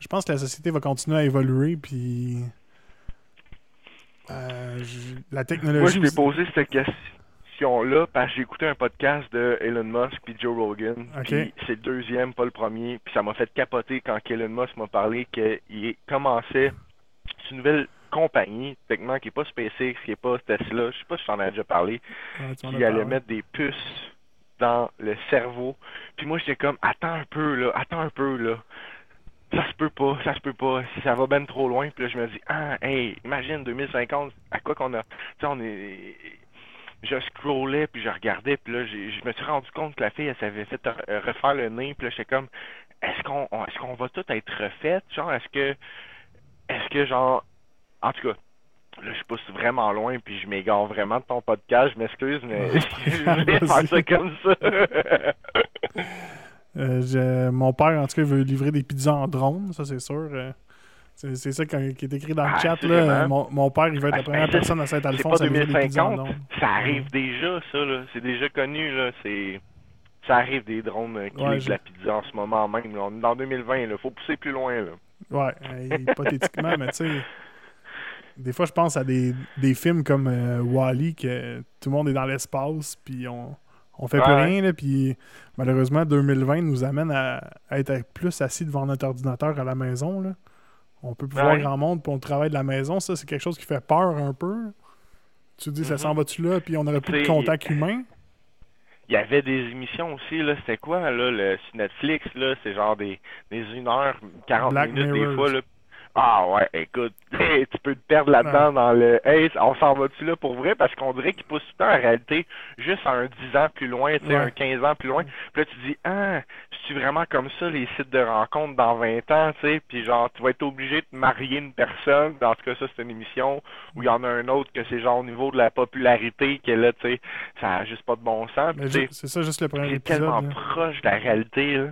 S1: je pense que la société va continuer à évoluer, puis euh, la
S2: Moi,
S1: technologie.
S2: je t'ai
S1: aussi-
S2: posé cette question. Question-là parce que j'ai écouté un podcast de Elon Musk puis Joe Rogan.
S1: Ok.
S2: Puis c'est le deuxième, pas le premier. Puis ça m'a fait capoter quand Elon Musk m'a parlé qu'il commençait une nouvelle compagnie, techniquement, qui n'est pas SpaceX, qui n'est pas Tesla, je sais pas si j'en ai déjà parlé,
S1: Ouais,
S2: qui allait mettre des puces dans le cerveau. Puis moi, j'étais comme, attends un peu, là, attends un peu, là. Ça se peut pas, ça se peut pas. Si ça va ben trop loin, puis là, je me dis, ah, hey, imagine 2050, à quoi qu'on a. Tu sais, on est. Je scrollais, puis je regardais, puis là, je me suis rendu compte que la fille, elle s'avait fait euh, refaire le nez, puis là, j'étais comme, est-ce qu'on on- est-ce qu'on va tout être refait? Genre, est-ce que. Est-ce que, genre. En tout cas, là, je pousse vraiment loin, puis je m'égare vraiment de ton podcast, je m'excuse, mais je voulais faire ça comme ça.
S1: Euh, je- mon père, en tout cas, veut livrer des pizzas en drone, ça c'est sûr. C'est c'est ça qui est écrit dans le
S2: Ah,
S1: chat.
S2: c'est
S1: Là, mon, mon père, il va être
S2: Ah,
S1: la première
S2: ben,
S1: personne à
S2: C'est
S1: Saint-Alphonse
S2: pas
S1: pizzas en
S2: 2050,
S1: drone.
S2: ça arrive déjà, ça, là. C'est déjà connu, là. C'est. Ça arrive des drones euh, qui
S1: Ouais,
S2: de la pizza en ce moment même. là. On est dans 2020, là. Faut pousser plus loin, là.
S1: Ouais, hypothétiquement, mais tu sais, des fois, je pense à des, des films comme euh, Wall-E, que tout le monde est dans l'espace, puis on, on fait plus
S2: Ouais.
S1: rien, là, puis malheureusement, 2020 nous amène à, à être plus assis devant notre ordinateur à la maison, là. On peut plus voir
S2: Ouais.
S1: grand monde, puis on travaille de la maison. Ça, c'est quelque chose qui fait peur un peu. Tu te dis, ça
S2: Mhm.
S1: s'en va-tu là, puis on n'aurait plus de contact humain?
S2: Il y avait des émissions aussi, là. C'était quoi, là, le, sur Netflix, là? C'est genre des, des 1 heure, 40
S1: Black
S2: minutes, des fois, là. Ah ouais, écoute, hey, tu peux te perdre là-dedans dans le Hey, on s'en va-tu là pour vrai? Parce qu'on dirait qu'il pousse tout le temps en réalité juste à un 10 ans plus loin, tu sais,
S1: Ouais.
S2: un 15 ans plus loin. Puis là, tu dis Ah, c'est vraiment comme ça les sites de rencontres dans 20 ans, tu sais, puis genre tu vas être obligé de marier une personne. En tout cas, ça c'est une émission où il y en a un autre que c'est genre au niveau de la popularité que là, tu sais, ça a juste pas de bon sens.
S1: C'est ça, juste le premier
S2: c'est
S1: épisode.
S2: tellement
S1: là.
S2: proche de la réalité, là.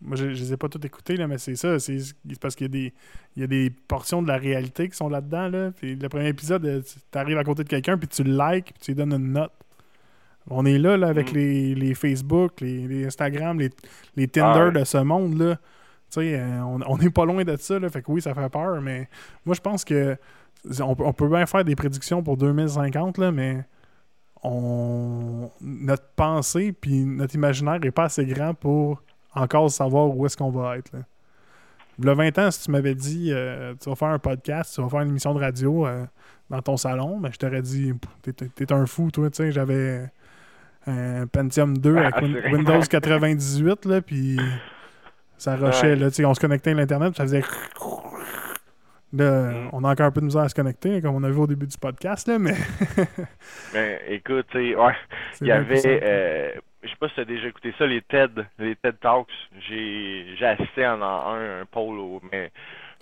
S1: Moi, je, les ai pas tous écoutés, là, mais c'est ça. C'est c'est parce qu'il y, a des- il y a des portions de la réalité qui sont là-dedans. Là. Puis le premier épisode, euh, tu arrives à côté de quelqu'un, puis tu le likes, puis tu lui donnes une note. On est là, là avec
S2: Mm.
S1: les, les Facebook, les, les Instagram, les, les Tinder
S2: Ouais.
S1: de ce monde. là. Tu sais, euh, on on n'est pas loin de ça. Là, fait que oui, ça fait peur, mais moi, je pense que on, peut- on peut bien faire des prédictions pour 2050, là, mais on, notre pensée puis notre imaginaire n'est pas assez grand pour encore savoir où est-ce qu'on va être. Là. A 20 ans, si tu m'avais dit euh, tu vas faire un podcast, tu vas faire une émission de radio euh, dans ton salon, ben, je t'aurais dit t'es- t'es un fou, toi. tu sais, J'avais un Pentium 2 avec
S2: Ah, c'est-
S1: Windows 98, là, puis ça rushait. Là, on se connectait à l'Internet, ça faisait. Là,
S2: Mm.
S1: on a encore un peu de misère à se connecter, comme on a vu au début du podcast, là, mais.
S2: Mais écoute, sais, ouais. Il y avait, euh, je sais pas si tu as déjà écouté ça, les TED, les TED Talks. J'ai, assisté en un, un pôle au mais,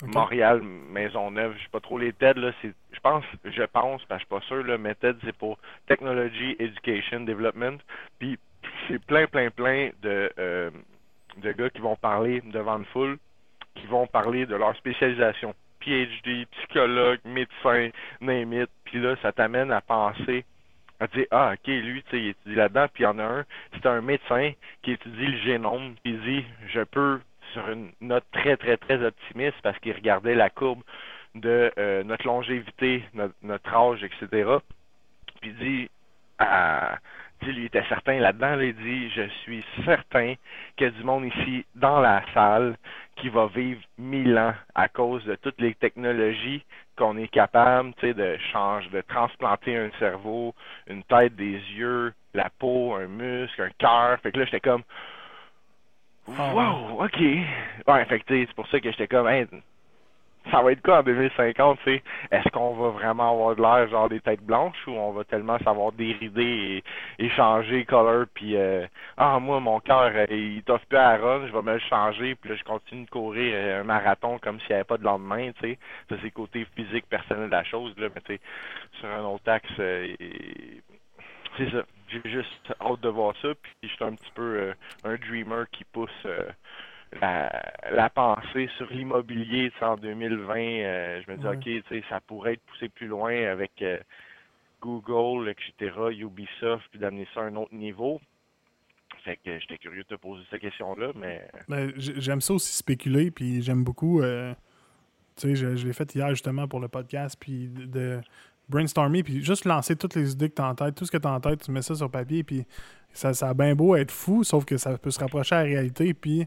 S1: Ok.
S2: Montréal, Maisonneuve. Je sais pas trop les TED, là. C'est, je pense, je pense, que je suis pas sûr, là, mais TED, c'est pour Technology Education Development. Puis, c'est plein, plein, plein de, euh, de gars qui vont parler devant une foule, qui vont parler de leur spécialisation. PhD, psychologue, médecin, name. Puis là, ça t'amène à penser à dire ah ok lui tu sais il étudie là-dedans puis il y en a un c'est un médecin qui étudie le génome puis il dit je peux sur une note très très très optimiste parce qu'il regardait la courbe de euh, notre longévité notre, âge etc puis il dit tu sais, lui était certain là-dedans là, il dit je suis certain qu'il y a du monde ici dans la salle qui va vivre mille ans à cause de toutes les technologies qu'on est capable, tu sais, de changer, de transplanter un cerveau, une tête, des yeux, la peau, un muscle, un cœur. Fait que là, j'étais comme, wow, ok. Ouais, fait c'est pour ça que j'étais comme, hey, ça va être quoi en 2050, tu sais? Est-ce qu'on va vraiment avoir de l'air genre des têtes blanches ou on va tellement savoir dérider et, et changer color puis euh, ah moi mon cœur euh, il t'offre plus à run, je vais me le changer puis là je continue de courir euh, un marathon comme s'il n'y avait pas de lendemain, tu sais? Ça c'est le côté physique personnel de la chose là, mais tu sais sur un autre axe euh, c'est ça. J'ai juste hâte de voir ça puis je suis un petit peu euh, un dreamer qui pousse euh, la, la pensée sur l'immobilier en 2020, euh, je me dis,
S1: Ouais.
S2: OK, tu sais, ça pourrait être poussé plus loin avec Google, etc., Ubisoft, puis d'amener ça à un autre niveau. Fait que j'étais curieux de te poser cette question-là, mais
S1: Ben, j'aime ça aussi spéculer, puis j'aime beaucoup. tu sais, je, je l'ai fait hier justement pour le podcast, puis de, brainstormer, puis juste lancer toutes les idées que tu as en tête, tout ce que tu as en tête, tu mets ça sur papier, puis ça, ça a bien beau être fou, sauf que ça peut se rapprocher à la réalité, puis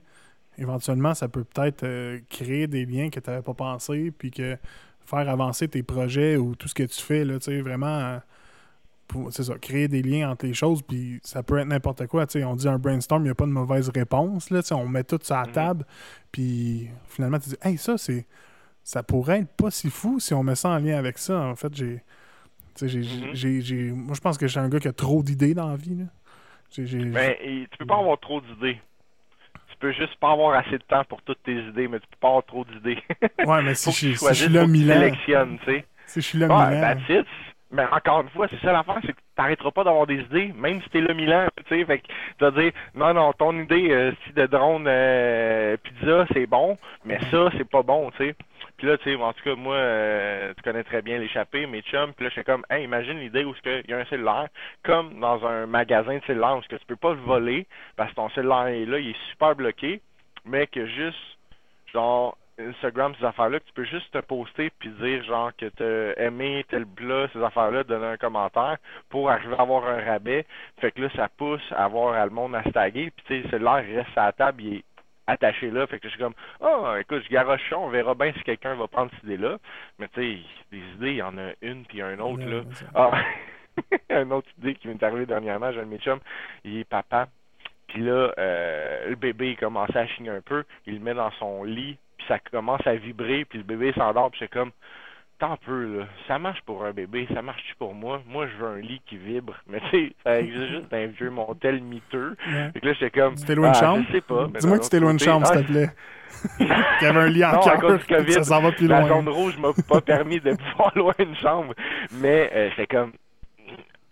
S1: éventuellement, ça peut peut-être euh, créer des liens que tu n'avais pas pensé, puis que faire avancer tes projets ou tout ce que tu fais, là, tu sais, vraiment, euh, c'est ça, créer des liens entre les choses, puis ça peut être n'importe quoi, tu sais, on dit un brainstorm, il n'y a pas de mauvaise réponse, là, tu sais, on met tout ça à la
S2: Mhm.
S1: table, puis finalement, tu dis, hey, ça, c'est, ça pourrait être pas si fou si on met ça en lien avec ça, en fait, j'ai, j'ai,
S2: Mhm.
S1: j'ai, j'ai- moi, je pense que je suis un gars qui a trop d'idées dans la vie, là. J'ai, j'ai-
S2: Ben, tu peux pas avoir trop d'idées. Tu peux juste pas avoir assez de temps pour toutes tes idées, mais tu peux pas avoir trop d'idées.
S1: ouais, mais si je, si suis là
S2: que tu sais.
S1: si je suis là
S2: it. Mais encore une fois, c'est ça l'affaire, c'est que t'arrêteras pas d'avoir des idées, même si t'es là Milan, tu sais, fait que tu vas dire, non, non, ton idée, euh, si de drone euh, pizza, c'est bon, mais ça, c'est pas bon, tu sais. Puis là, tu sais, en tout cas, moi, euh, tu connais très bien l'échappée, mes chums, puis là, je fais comme, hey, imagine l'idée où il y a un cellulaire, comme dans un magasin de cellulaire, où que tu peux pas le voler, parce que ton cellulaire est là, il est super bloqué, mais que juste, genre, Instagram, ces affaires-là, que tu peux juste te poster puis dire genre que t'as aimé tel plat, ces affaires-là, donner un commentaire pour arriver à avoir un rabais. Fait que là, ça pousse à avoir à le monde à se taguer. Puis tu sais, il reste à la table, il est attaché là. Fait que je suis comme Oh, écoute, je garoche ça, on verra bien si quelqu'un va prendre cette idée-là. Mais tu sais, des idées, il y en a une puis un autre là. Ah, une autre idée qui m'est arrivée dernièrement, j'ai un de mes chums, il est papa. Puis là, euh, le bébé il commençait à chigner un peu, il le met dans son lit, puis ça commence à vibrer, puis le bébé s'endort, puis c'est comme, tant peu, là, ça marche pour un bébé, ça marche-tu pour moi? Moi, je veux un lit qui vibre. Mais tu sais, ça existe juste d'un vieux montel miteux.
S1: Ouais.
S2: Fait que là, j'étais comme,
S1: Tu t'es loin de
S2: ah,
S1: chambre?
S2: je sais pas.
S1: Dis-moi que tu t'es loin de chambre, s'il te plaît. Qu'il y avait un lit en
S2: Non,
S1: cœur,
S2: du
S1: que ça
S2: COVID,
S1: s'en va plus
S2: la
S1: loin.
S2: zone rouge m'a pas permis de pouvoir louer une chambre. Mais euh, c'est comme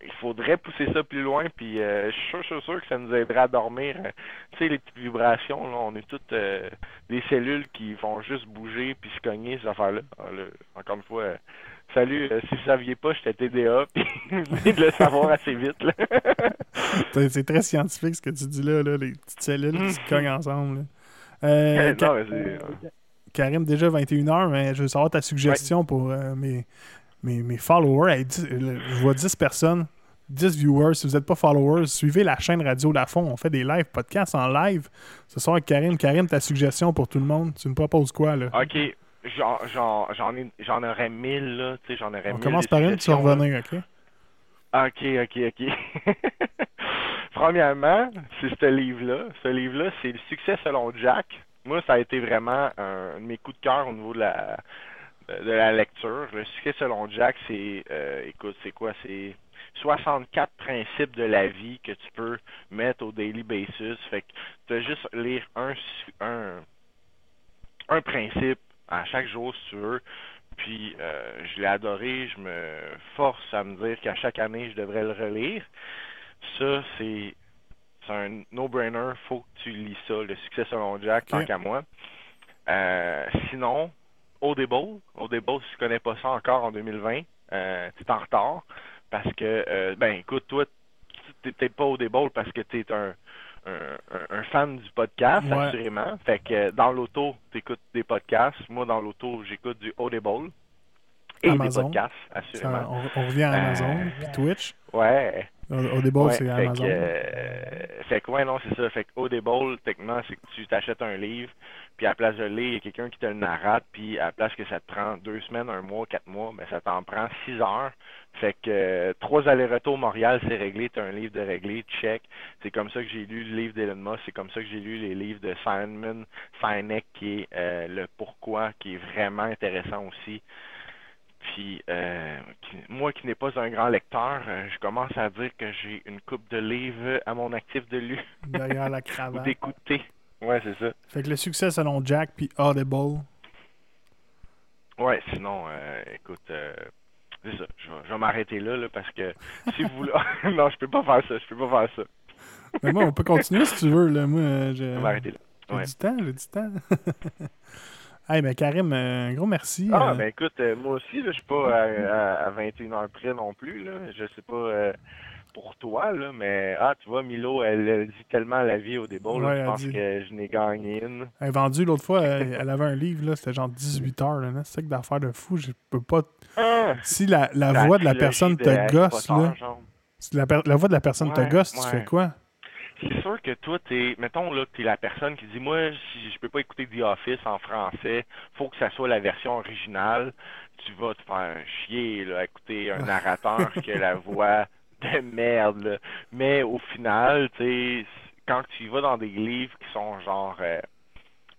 S2: il faudrait pousser ça plus loin, puis euh, je suis sûr, que ça nous aiderait à dormir. Euh, tu sais, les petites vibrations, là, on est toutes euh, des cellules qui vont juste bouger puis se cogner, ces affaires-là. Ah, encore une fois, euh, salut, euh, si vous saviez pas, j'étais TDA, puis vous de le savoir assez vite.
S1: C'est très scientifique ce que tu dis là, là les petites cellules qui se cognent ensemble. là.
S2: Non,
S1: Karim, déjà 21h, mais je veux savoir ta suggestion pour mes, mes, mes followers. Je vois 10 personnes, 10 viewers. Si vous n'êtes pas followers, suivez la chaîne Radio Lafond. On fait des live podcasts en live. Ce soir avec Karim. Karim, ta suggestion pour tout le monde, tu me proposes quoi là?
S2: OK, j'en, j'en, j'en, ai, j'en aurais mille, là, tu sais, j'en aurais
S1: On
S2: mille.
S1: commence par une, tu vas revenir, ok?
S2: OK, OK, OK. Premièrement, c'est ce livre-là. Ce livre-là, c'est Le succès selon Jack. Moi, ça a été vraiment un, un de mes coups de cœur au niveau de la de la lecture. Le succès selon Jack, c'est euh, écoute, c'est quoi? C'est 64 principes de la vie que tu peux mettre au daily basis. Fait que tu as juste lire un, un, un principe à chaque jour si tu veux. Puis euh, je l'ai adoré, je me force à me dire qu'à chaque année, je devrais le relire. Ça, c'est c'est un no-brainer, faut que tu lis ça, le succès selon Jack, tant qu'à moi. Euh, sinon, Audible, Audible, si tu connais pas ça encore en 2020, euh, tu es en retard parce que, euh, ben écoute, toi, tu t'es peut-être pas Audible parce que tu es un, un, fan du podcast,
S1: Ouais.
S2: assurément. Fait que euh, dans l'auto, tu écoutes des podcasts. Moi, dans l'auto, j'écoute du Audible et
S1: Amazon.
S2: des podcasts,
S1: Ça,
S2: assurément.
S1: on, on revient à Amazon,
S2: Euh,
S1: puis Twitch.
S2: Ouais.
S1: Au, au début,
S2: Ouais,
S1: c'est Amazon.
S2: Que, euh, fait que, ouais, non, c'est ça. Fait que Audible, techniquement, c'est que tu t'achètes un livre, puis à la place de le lire, il y a quelqu'un qui te le narrate, puis à la place que ça te prend deux semaines, un mois, quatre mois, ben ça t'en prend six heures. Fait que euh, trois allers-retours Montréal, c'est réglé, t'as un livre de réglé, check. C'est comme ça que j'ai lu le livre d'Elon Musk, c'est comme ça que j'ai lu les livres de Simon Sinek, qui est euh, le pourquoi, qui est vraiment intéressant aussi. Puis, euh, qui- moi qui n'ai pas un grand lecteur, euh, je commence à dire que j'ai une coupe de livres à mon actif de lu
S1: Derrière la
S2: ou
S1: cravate.
S2: d'écouter. Ouais, c'est ça.
S1: Fait que le succès selon Jack, puis Audible.
S2: Ouais, sinon, euh, écoute, c'est ça. Je vais, je vais m'arrêter là, là, parce que si vous voulez... non, je peux pas faire ça, je peux pas faire ça.
S1: Mais moi, on peut continuer si tu veux. Là. Moi,
S2: Je
S1: je-
S2: vais m'arrêter là.
S1: j'ai
S2: Ouais.
S1: du temps, j'ai du temps. hey, ben Karim, euh, un gros merci.
S2: Ah,
S1: euh,
S2: ben écoute, euh, moi aussi, je suis pas à, à, à 21h près non plus, là. Je sais pas... euh, pour toi, là, mais ah, tu vois, Milo, elle, dit tellement la vie au débat, je pense que je n'ai gagné une.
S1: Elle a vendu l'autre fois, elle, avait un livre, là, c'était genre 18 heures, là, c'est ça que d'affaires de fou, je peux pas. Ah! si la, la voix de la personne te gosse, là. Si la, la, voix de la personne te gosse, tu fais quoi?
S2: C'est sûr que toi, t'es, mettons là, t'es la personne qui dit, moi, si je peux pas écouter The Office en français, faut que ça soit la version originale. Tu vas te faire chier là, à écouter un narrateur qui a la voix de merde. Mais au final, tu quand tu vas dans des livres qui sont genre euh,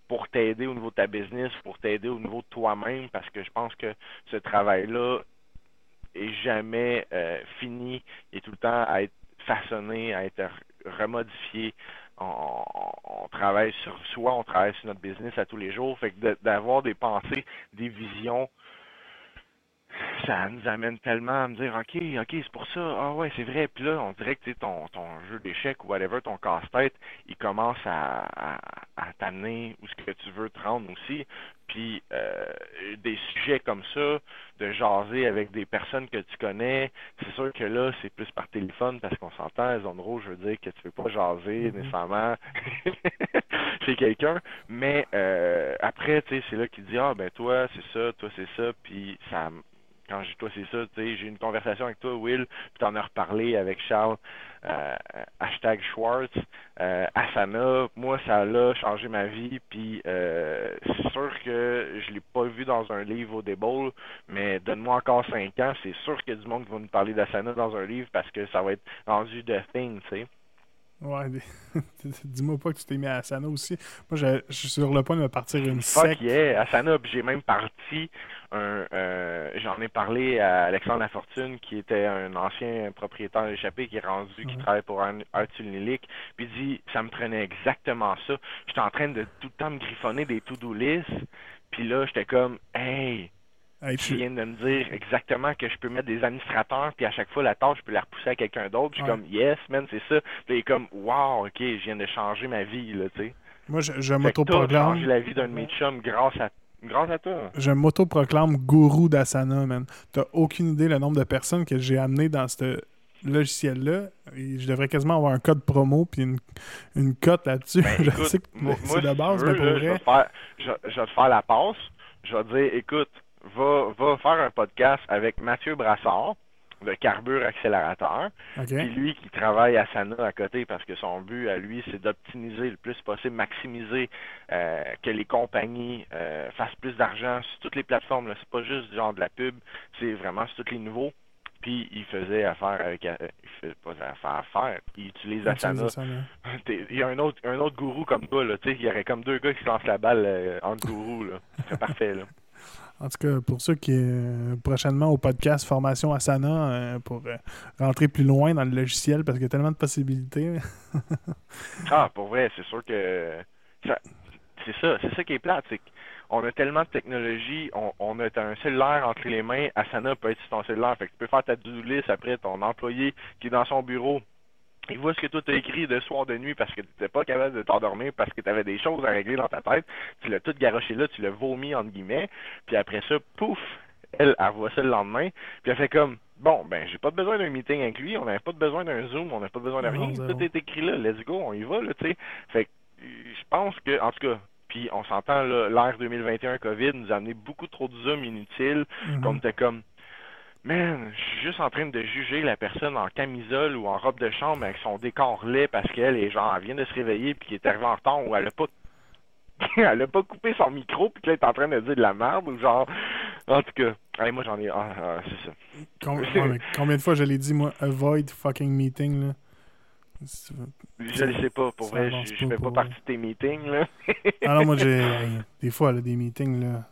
S2: pour t'aider au niveau de ta business, pour t'aider au niveau de toi-même, parce que je pense que ce travail-là est jamais euh, fini, il est tout le temps à être façonné, à être remodifier. On, travaille sur soi, on travaille sur notre business à tous les jours. Fait que d'avoir des pensées, des visions ça nous amène tellement à me dire OK, OK, c'est pour ça. Ah ouais, c'est vrai. Puis là, on dirait que ton, ton jeu d'échecs ou whatever, ton casse-tête, il commence à, à, t'amener où ce que tu veux te rendre aussi. Puis euh, des sujets comme ça, de jaser avec des personnes que tu connais, c'est sûr que là, c'est plus par téléphone parce qu'on s'entend, zone rouge, je veux dire que tu veux pas jaser mm-hmm. nécessairement chez quelqu'un. Mais euh, après, tu sais, c'est là qu'il dit Ah ben toi, c'est ça, toi c'est ça, puis ça quand je toi c'est ça, tu sais, j'ai une conversation avec toi, Will, puis t'en as reparlé avec Charles, euh, hashtag Schwartz, euh, Asana, moi ça l'a changé ma vie, puis euh, c'est sûr que je l'ai pas vu dans un livre au déboule, mais donne-moi encore cinq ans, c'est sûr qu'il y a du monde qui va nous parler d'Asana dans un livre parce que ça va être rendu de thing, tu sais.
S1: Ouais, dis-moi pas que tu t'es mis à Asana aussi. Moi, je, suis sur le point de me partir une Fuck
S2: secte. yeah, Asana, j'ai même parti un... Euh, j'en ai parlé à Alexandre Lafortune, qui était un ancien propriétaire échappé, qui est rendu, qui travaille pour Arthur Lilic, puis il dit, ça me prenait exactement ça. J'étais en train de tout le temps me griffonner des to-do lists, puis là, j'étais comme, hey, tu viens de me dire exactement que je peux mettre des administrateurs, puis à chaque fois, la tâche, je peux la repousser à quelqu'un d'autre. Je suis comme, yes, man, c'est ça. Puis il est comme, wow, ok, je viens de changer ma vie, là, tu sais.
S1: Moi, je, je m'autoproclame.
S2: changé la vie d'un de mes chums grâce à Grâce à toi.
S1: Je m'autoproclame gourou d'Asana, man. T'as aucune idée le nombre de personnes que j'ai amenées dans ce logiciel-là. Je devrais quasiment avoir un code promo puis une, une cote là-dessus.
S2: Ben, je sais que c'est de base, mais pour vrai. Je vais, faire, je, je vais te faire la passe. Je vais te dire, écoute, va, va faire un podcast avec Mathieu Brassard de Carbure Accélérateur. Puis lui qui travaille à Sana à côté parce que son but à lui, c'est d'optimiser le plus possible, maximiser euh, que les compagnies euh, fassent plus d'argent sur toutes les plateformes. C'est pas juste genre de la pub, c'est vraiment sur tous les niveaux. Puis il faisait affaire avec euh, il fait pas affaire affaire. Il utilise Asana. il y a un autre un autre gourou comme toi, là, tu sais, il y aurait comme deux gars qui se lancent la balle entre gourous, là. C'est parfait là.
S1: En tout cas, pour ceux qui euh, prochainement au podcast Formation Asana euh, pour euh, rentrer plus loin dans le logiciel parce qu'il y a tellement de possibilités.
S2: ah, pour vrai, c'est sûr que c'est ça, c'est ça qui est c'est qu'on a tellement de technologie, on, a un cellulaire entre les mains, Asana peut être sur ton cellulaire, fait que tu peux faire ta list après ton employé qui est dans son bureau il voit ce que toi t'as écrit de soir de nuit parce que tu n'étais pas capable de t'endormir parce que tu avais des choses à régler dans ta tête. Tu l'as tout garoché là, tu l'as vomi entre guillemets. Puis après ça, pouf, elle, elle voit ça le lendemain. Puis elle fait comme Bon, ben j'ai pas besoin d'un meeting avec lui, on n'a pas besoin d'un Zoom, on n'a pas besoin de rien. Tout est écrit là, let's go, on y va, là, tu sais. Fait que je pense que, en tout cas, puis on s'entend, l'ère 2021 COVID nous a amené beaucoup trop de Zoom inutiles, mm-hmm. comme t'es comme Man, je suis juste en train de juger la personne en camisole ou en robe de chambre avec son décor laid parce qu'elle est genre, elle vient de se réveiller puis qu'elle est arrivée en retard ou elle a pas elle a pas coupé son micro puis qu'elle est en train de dire de la merde ou genre en tout cas. Moi j'en ai ah, ah, c'est ça.
S1: Combien, de fois je l'ai dit moi avoid fucking meeting là?
S2: Je ne sais pas pour vrai je, je fais pas partie de tes meetings là.
S1: Ah non moi j'ai des fois là, des meetings là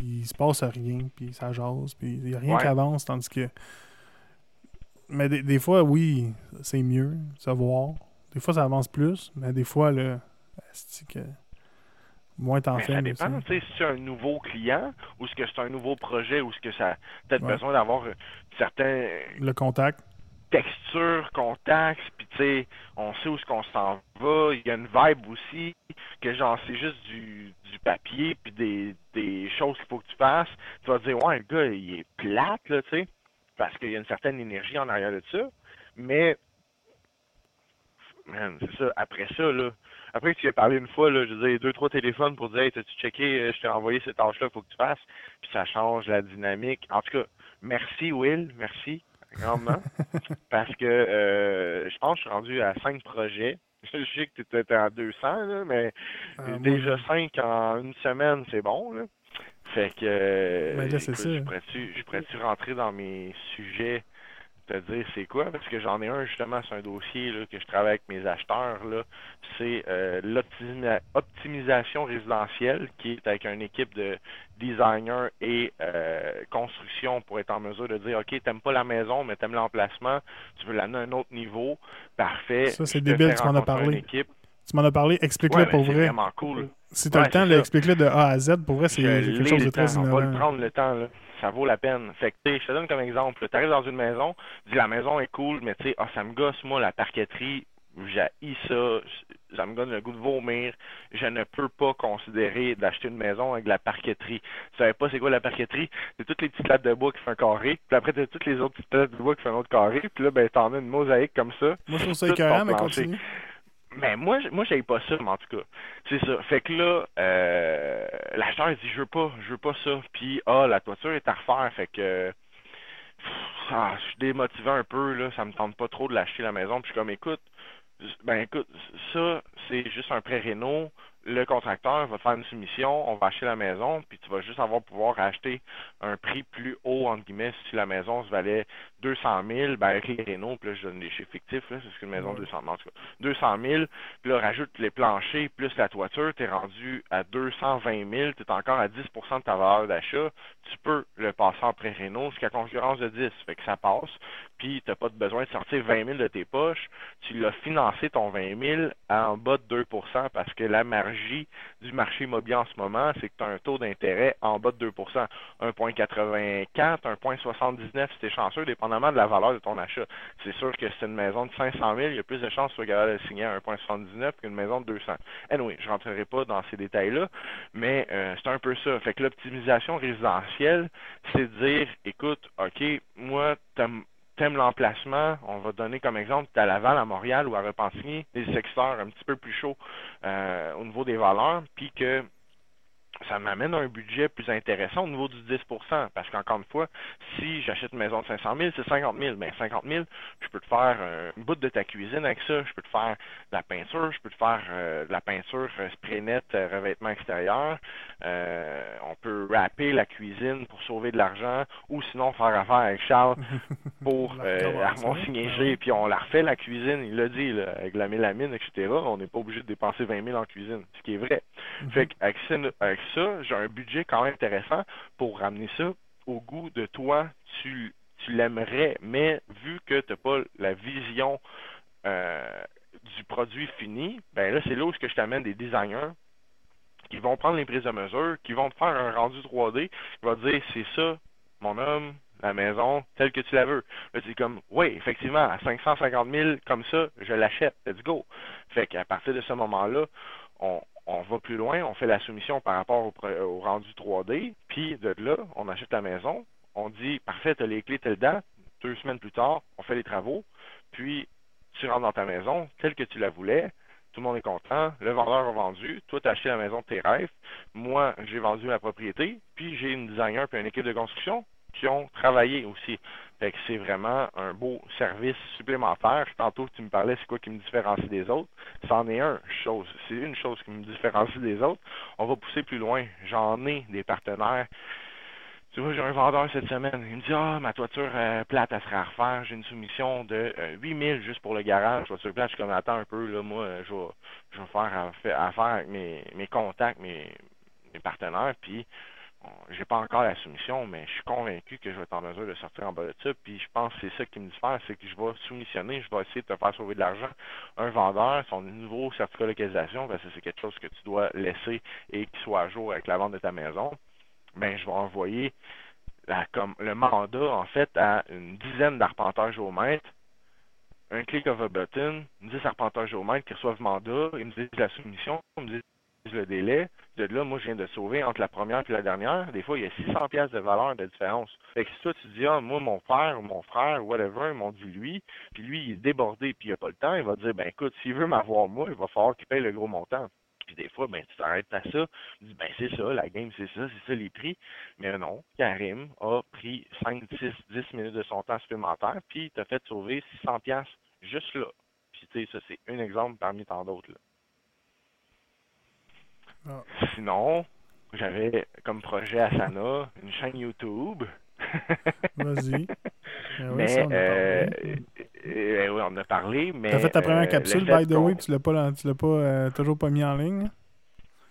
S1: il se passe rien, puis ça jase, puis il n'y a rien qui avance, tandis que. Mais des, fois, oui, c'est mieux, savoir. Des fois, ça avance plus, mais des fois, là, c'est que. Moins t'en fais.
S2: Ça dépend, tu sais, si c'est un nouveau client, ou est-ce que c'est un nouveau projet, ou est-ce que ça a peut-être besoin d'avoir certains.
S1: Le contact
S2: texture, contact, puis tu sais, on sait où ce qu'on s'en va. Il y a une vibe aussi que genre c'est juste du, du papier puis des, des choses qu'il faut que tu fasses. Tu vas te dire ouais le gars il est plate là, tu sais, parce qu'il y a une certaine énergie en arrière de ça. Mais, man, c'est ça. Après ça, là, après que tu as parlé une fois, là, je disais deux, trois téléphones pour dire, hey, t'as-tu checké, euh, je t'ai envoyé cette tâche-là, faut que tu fasses. Puis ça change la dynamique. En tout cas, merci, Will, merci, grandement. parce que euh, je pense que je suis rendu à cinq projets. Je sais que tu étais à 200, là, mais
S1: Ah,
S2: déjà
S1: moi,
S2: cinq en une semaine, c'est bon, là. Fait que,
S1: Ben là,
S2: écoute, je pourrais-tu rentrer dans mes sujets, te dire c'est quoi? Parce que j'en ai un, justement, c'est un dossier là, que je travaille avec mes acheteurs, là. C'est euh, l'optimi- optimisation résidentielle, qui est avec une équipe de designers et euh, construction pour être en mesure de dire, OK, t'aimes pas la maison, mais t'aimes l'emplacement, tu veux l'amener à un autre niveau, parfait.
S1: Ça, c'est débile, tu m'en as parlé. Tu m'en as parlé, explique-le
S2: Ouais, ben,
S1: pour
S2: c'est
S1: vrai.
S2: vraiment cool.
S1: Si tu as
S2: Ouais,
S1: le temps,
S2: c'est
S1: explique-le de A à Z. Pour vrai, c'est quelque chose de très
S2: temps. On va le
S1: innovant.
S2: prendre le temps, là. Ça vaut la peine. Fait que, je te donne comme exemple. Tu arrives dans une maison, tu dis la maison est cool, mais tu sais, ah, ça me gosse, moi, la parqueterie, j'ai ça, ça me donne le goût de vomir. Je ne peux pas considérer d'acheter une maison avec de la parqueterie. Tu savais pas c'est quoi la parqueterie? C'est toutes les petites lattes de bois qui font un carré, puis après, t'as toutes les autres petites lattes de bois qui font un autre carré, puis là, ben, t'en as une mosaïque comme ça.
S1: Moi, je trouve ça écœurant, mais continue.
S2: Mais moi, moi, j'aille pas ça, mais en tout cas. C'est ça. Fait que là, euh, l'acheteur dit je veux pas, je veux pas ça. Puis ah, la toiture est à refaire. Fait que ah, je suis démotivé un peu, là, ça me tente pas trop de l'acheter la maison. Puis je suis comme écoute, ben écoute, ça, c'est juste un pré-réno. Le contracteur va faire une soumission, on va acheter la maison, puis tu vas juste avoir pouvoir acheter un prix plus haut, entre guillemets, si la maison se valait 200 000, ben avec les rénaux, puis là, je donne des chiffres fictifs, là, c'est ce qu'une maison
S1: Ouais.
S2: 200 000, en tout cas, 200 000, puis là, rajoute les planchers plus la toiture, t'es rendu à 220 000, t'es encore à 10% de ta valeur d'achat, tu peux le passer en pré-réno jusqu'à concurrence de 10, fait que ça passe, puis t'as pas de besoin de sortir 20 000 de tes poches, tu l'as financé ton 20 000 à en bas de 2% parce que la margie du marché immobilier en ce moment, c'est que tu as un taux d'intérêt en bas de 2% 1,84, 1,79 si tu es chanceux, de la valeur de ton achat. C'est sûr que c'est une maison de 500 000, il y a plus de chances que tu sois de signer à 1,79 qu'une maison de 200. Anyway, je rentrerai pas dans ces détails-là, mais euh, c'est un peu ça. Fait que l'optimisation résidentielle, c'est de dire, écoute, OK, moi, t'aimes t'aimes l'emplacement, on va donner comme exemple, tu à Laval, à Montréal ou à Repentigny, des secteurs un petit peu plus chauds euh, au niveau des valeurs, puis que ça m'amène à un budget plus intéressant au niveau du 10% parce qu'encore une fois, si j'achète une maison de 500 000, c'est 50 000. Ben 50 000, je peux te faire euh, une bout de ta cuisine avec ça, je peux te faire de la peinture, je peux te faire euh, de la peinture euh, spray net, revêtement extérieur. Euh, on peut wrapper la cuisine pour sauver de l'argent ou sinon faire affaire avec Charles pour euh,
S1: recommencer.
S2: armoire puis on la refait la cuisine, il l'a dit, là, avec la mélamine, etc. On n'est pas obligé de dépenser 20 000 en cuisine, ce qui est vrai.
S1: Mhm.
S2: Fait avec ça, j'ai un budget quand même intéressant pour ramener ça au goût de toi. Tu, tu l'aimerais, mais vu que tu n'as pas la vision euh, du produit fini, ben là, c'est là où je t'amène des designers qui vont prendre les prises de mesure, qui vont te faire un rendu 3D, qui va te dire c'est ça, mon homme, la maison, telle que tu la veux. Là, tu es comme, oui, effectivement, à 550 000 comme ça, je l'achète, let's go. Fait qu'à partir de ce moment-là, on, on va plus loin, on fait la soumission par rapport au, rendu 3D, puis de là, on achète la maison, on dit, parfait, tu as les clés telle date, deux semaines plus tard, on fait les travaux, puis tu rentres dans ta maison telle que tu la voulais, tout le monde est content, le vendeur a vendu, toi tu as acheté la maison de tes rêves, moi j'ai vendu ma propriété, puis j'ai une designer puis une équipe de construction qui ont travaillé aussi. Fait que c'est vraiment un beau service supplémentaire. Tantôt tu me parlais c'est quoi qui me différencie des autres? C'en est un chose. C'est une chose qui me différencie des autres. On va pousser plus loin. J'en ai des partenaires. Tu vois, j'ai un vendeur cette semaine. Il me dit Ah, ma toiture euh, plate, elle sera à refaire. J'ai une soumission de euh, 8000 juste pour le garage. Toiture plate, je suis comme attends un peu, là, moi, euh, je vais, faire affaire avec mes, contacts, mes, mes partenaires, puis j'ai pas encore la soumission, mais je suis convaincu que je vais être en mesure de sortir en bas de ça. Puis je pense que c'est ça qui me diffère, c'est que je vais soumissionner, je vais essayer de te faire sauver de l'argent. Un vendeur, son nouveau certificat de localisation, parce que c'est quelque chose que tu dois laisser et qui soit à jour avec la vente de ta maison, ben je vais envoyer la, comme, le mandat en fait à une dizaine d'arpenteurs géomètres. Un click of a button, 10 arpenteurs géomètres qui reçoivent le mandat, ils me disent la soumission, ils me disent le délai, de là, moi, je viens de sauver entre la première et la dernière. Des fois, il y a 600 pièces de valeur de différence. Fait que si toi, tu dis, ah, moi, mon père ou mon frère, whatever, ils m'ont dit lui, puis lui, il est débordé puis il a pas le temps, il va dire, ben écoute, s'il veut m'avoir moi, il va falloir qu'il paye le gros montant. Puis des fois, ben, tu t'arrêtes à ça. Tu dis, ben, c'est ça, la game, c'est ça, c'est ça les prix. Mais non, Karim a pris 5, 6, 10 minutes de son temps supplémentaire, puis il t'a fait sauver 600 pièces juste là. Puis, tu sais, ça, c'est un exemple parmi tant d'autres, là. Ah. Sinon, j'avais comme projet à Sana une chaîne YouTube.
S1: Vas-y.
S2: Ben mais, on, euh, euh, oui, on a parlé, mais...
S1: T'as fait ta première euh, capsule, by the way, tu l'as pas, tu l'as pas toujours pas mis en ligne?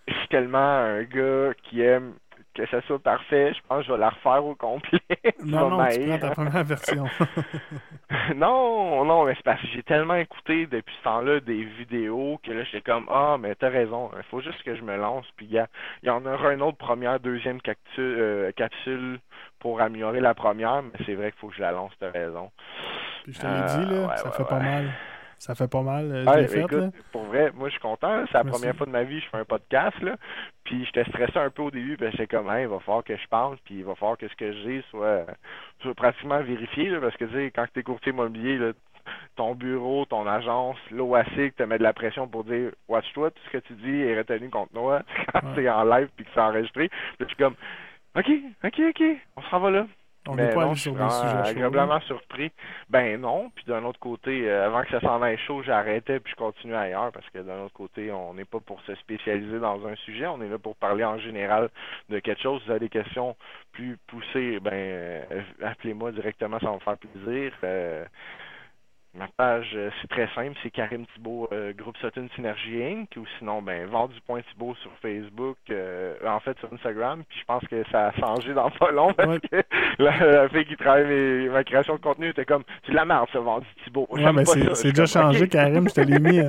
S2: Je suis tellement un gars qui aime que ça soit parfait, je pense que je vais la refaire au complet.
S1: non, non, tu prends ta première version.
S2: non, non, mais c'est parce que j'ai tellement écouté depuis ce temps-là des vidéos que là, j'étais comme, ah, mais t'as raison, il faut juste que je me lance, puis il y, en aura une autre première, deuxième euh, capsule pour améliorer la première, mais c'est vrai qu'il faut que je la lance, t'as raison.
S1: Puis je te l'ai dit, là, ça fait pas mal. Ça fait pas mal. Euh, fait,
S2: Pour vrai, moi je suis content. C'est la première fois de ma vie que je fais un podcast. Là. Puis j'étais stressé un peu au début, parce que j'étais comme, il va falloir que je parle, puis il va falloir que ce que j'ai soit, soit pratiquement vérifié. Là, parce que tu sais, quand tu es courtier immobilier, là, ton bureau, ton agence, l'OASIC te met de la pression pour dire Watch-toi, tout ce que tu dis est retenu contre moi quand c'est en live puis que c'est enregistré. Puis je suis comme OK, OK, OK, on s'en va là.
S1: On n'est pas allé sur des sujets
S2: agréablement surpris. Ben non. Puis d'un autre côté, euh, avant que ça s'en aille chaud, j'arrêtais puis je continue ailleurs parce que d'un autre côté, on n'est pas pour se spécialiser dans un sujet. On est là pour parler en général de quelque chose. Si vous avez des questions plus poussées, ben euh, appelez-moi directement, ça va me faire plaisir. Euh, Ma page, euh, c'est très simple, c'est Karim Thibault, euh, groupe Sutton Synergie Inc. Ou sinon, ben, point Thibault sur Facebook, euh, en fait sur Instagram. Puis je pense que ça a changé dans pas long parce que la, fille qui travaille ma création de contenu était comme c'est de la merde ça, Vendu Thibault.
S1: Ouais, mais c'est déjà changé, Karim. Je te l'ai mis,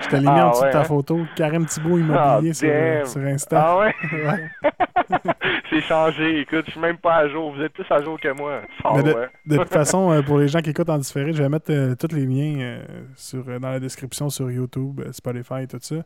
S1: je te l'ai mis en ah, dessous de ta photo. Karim Thibault Immobilier ah, sur, sur, Insta.
S2: Ah ouais? c'est changé. Écoute, je suis même pas à jour. Vous êtes plus à jour que moi.
S1: de, toute façon, pour les gens qui écoutent en différé, je vais mettre toutes les liens euh, sur, euh, dans la description sur YouTube, euh, Spotify et tout ça.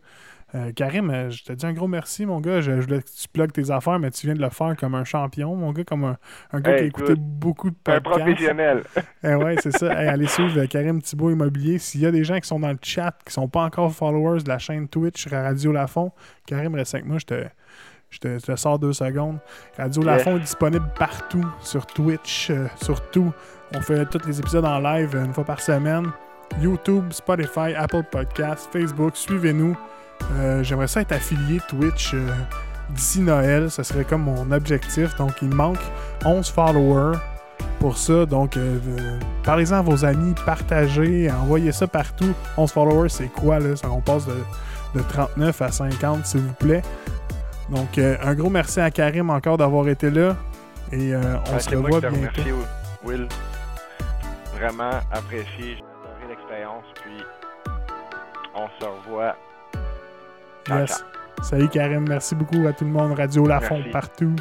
S1: Karim, je te dis un gros merci, mon gars. Je, voulais que tu plugues tes affaires, mais tu viens de le faire comme un champion, mon gars, comme un, gars qui a écouté beaucoup de podcasts.
S2: Un professionnel.
S1: eh ouais, c'est ça. allez suivre Karim Thibault Immobilier. S'il y a des gens qui sont dans le chat, qui sont pas encore followers de la chaîne Twitch Radio Lafont, Karim, reste avec moi, je te. Je te, sors deux secondes. Radio Lafont est disponible partout, sur Twitch, sur tout. On fait tous les épisodes en live une fois par semaine. YouTube, Spotify, Apple Podcasts, Facebook. Suivez-nous. Euh, j'aimerais ça être affilié Twitch euh, d'ici Noël. Ce serait comme mon objectif. Donc, il manque 11 followers pour ça. Donc, euh, parlez-en à vos amis, partagez, envoyez ça partout. 11 followers, c'est quoi là? Ça, on passe de, de 39 à 50, s'il vous plaît. Donc, un gros merci à Karim encore d'avoir été là. Et on se revoit bientôt. Merci,
S2: Will vraiment apprécié. J'ai adoré l'expérience. Puis, on se revoit.
S1: yes. Salut Karim, merci beaucoup à tout le monde. Radio Lafont partout.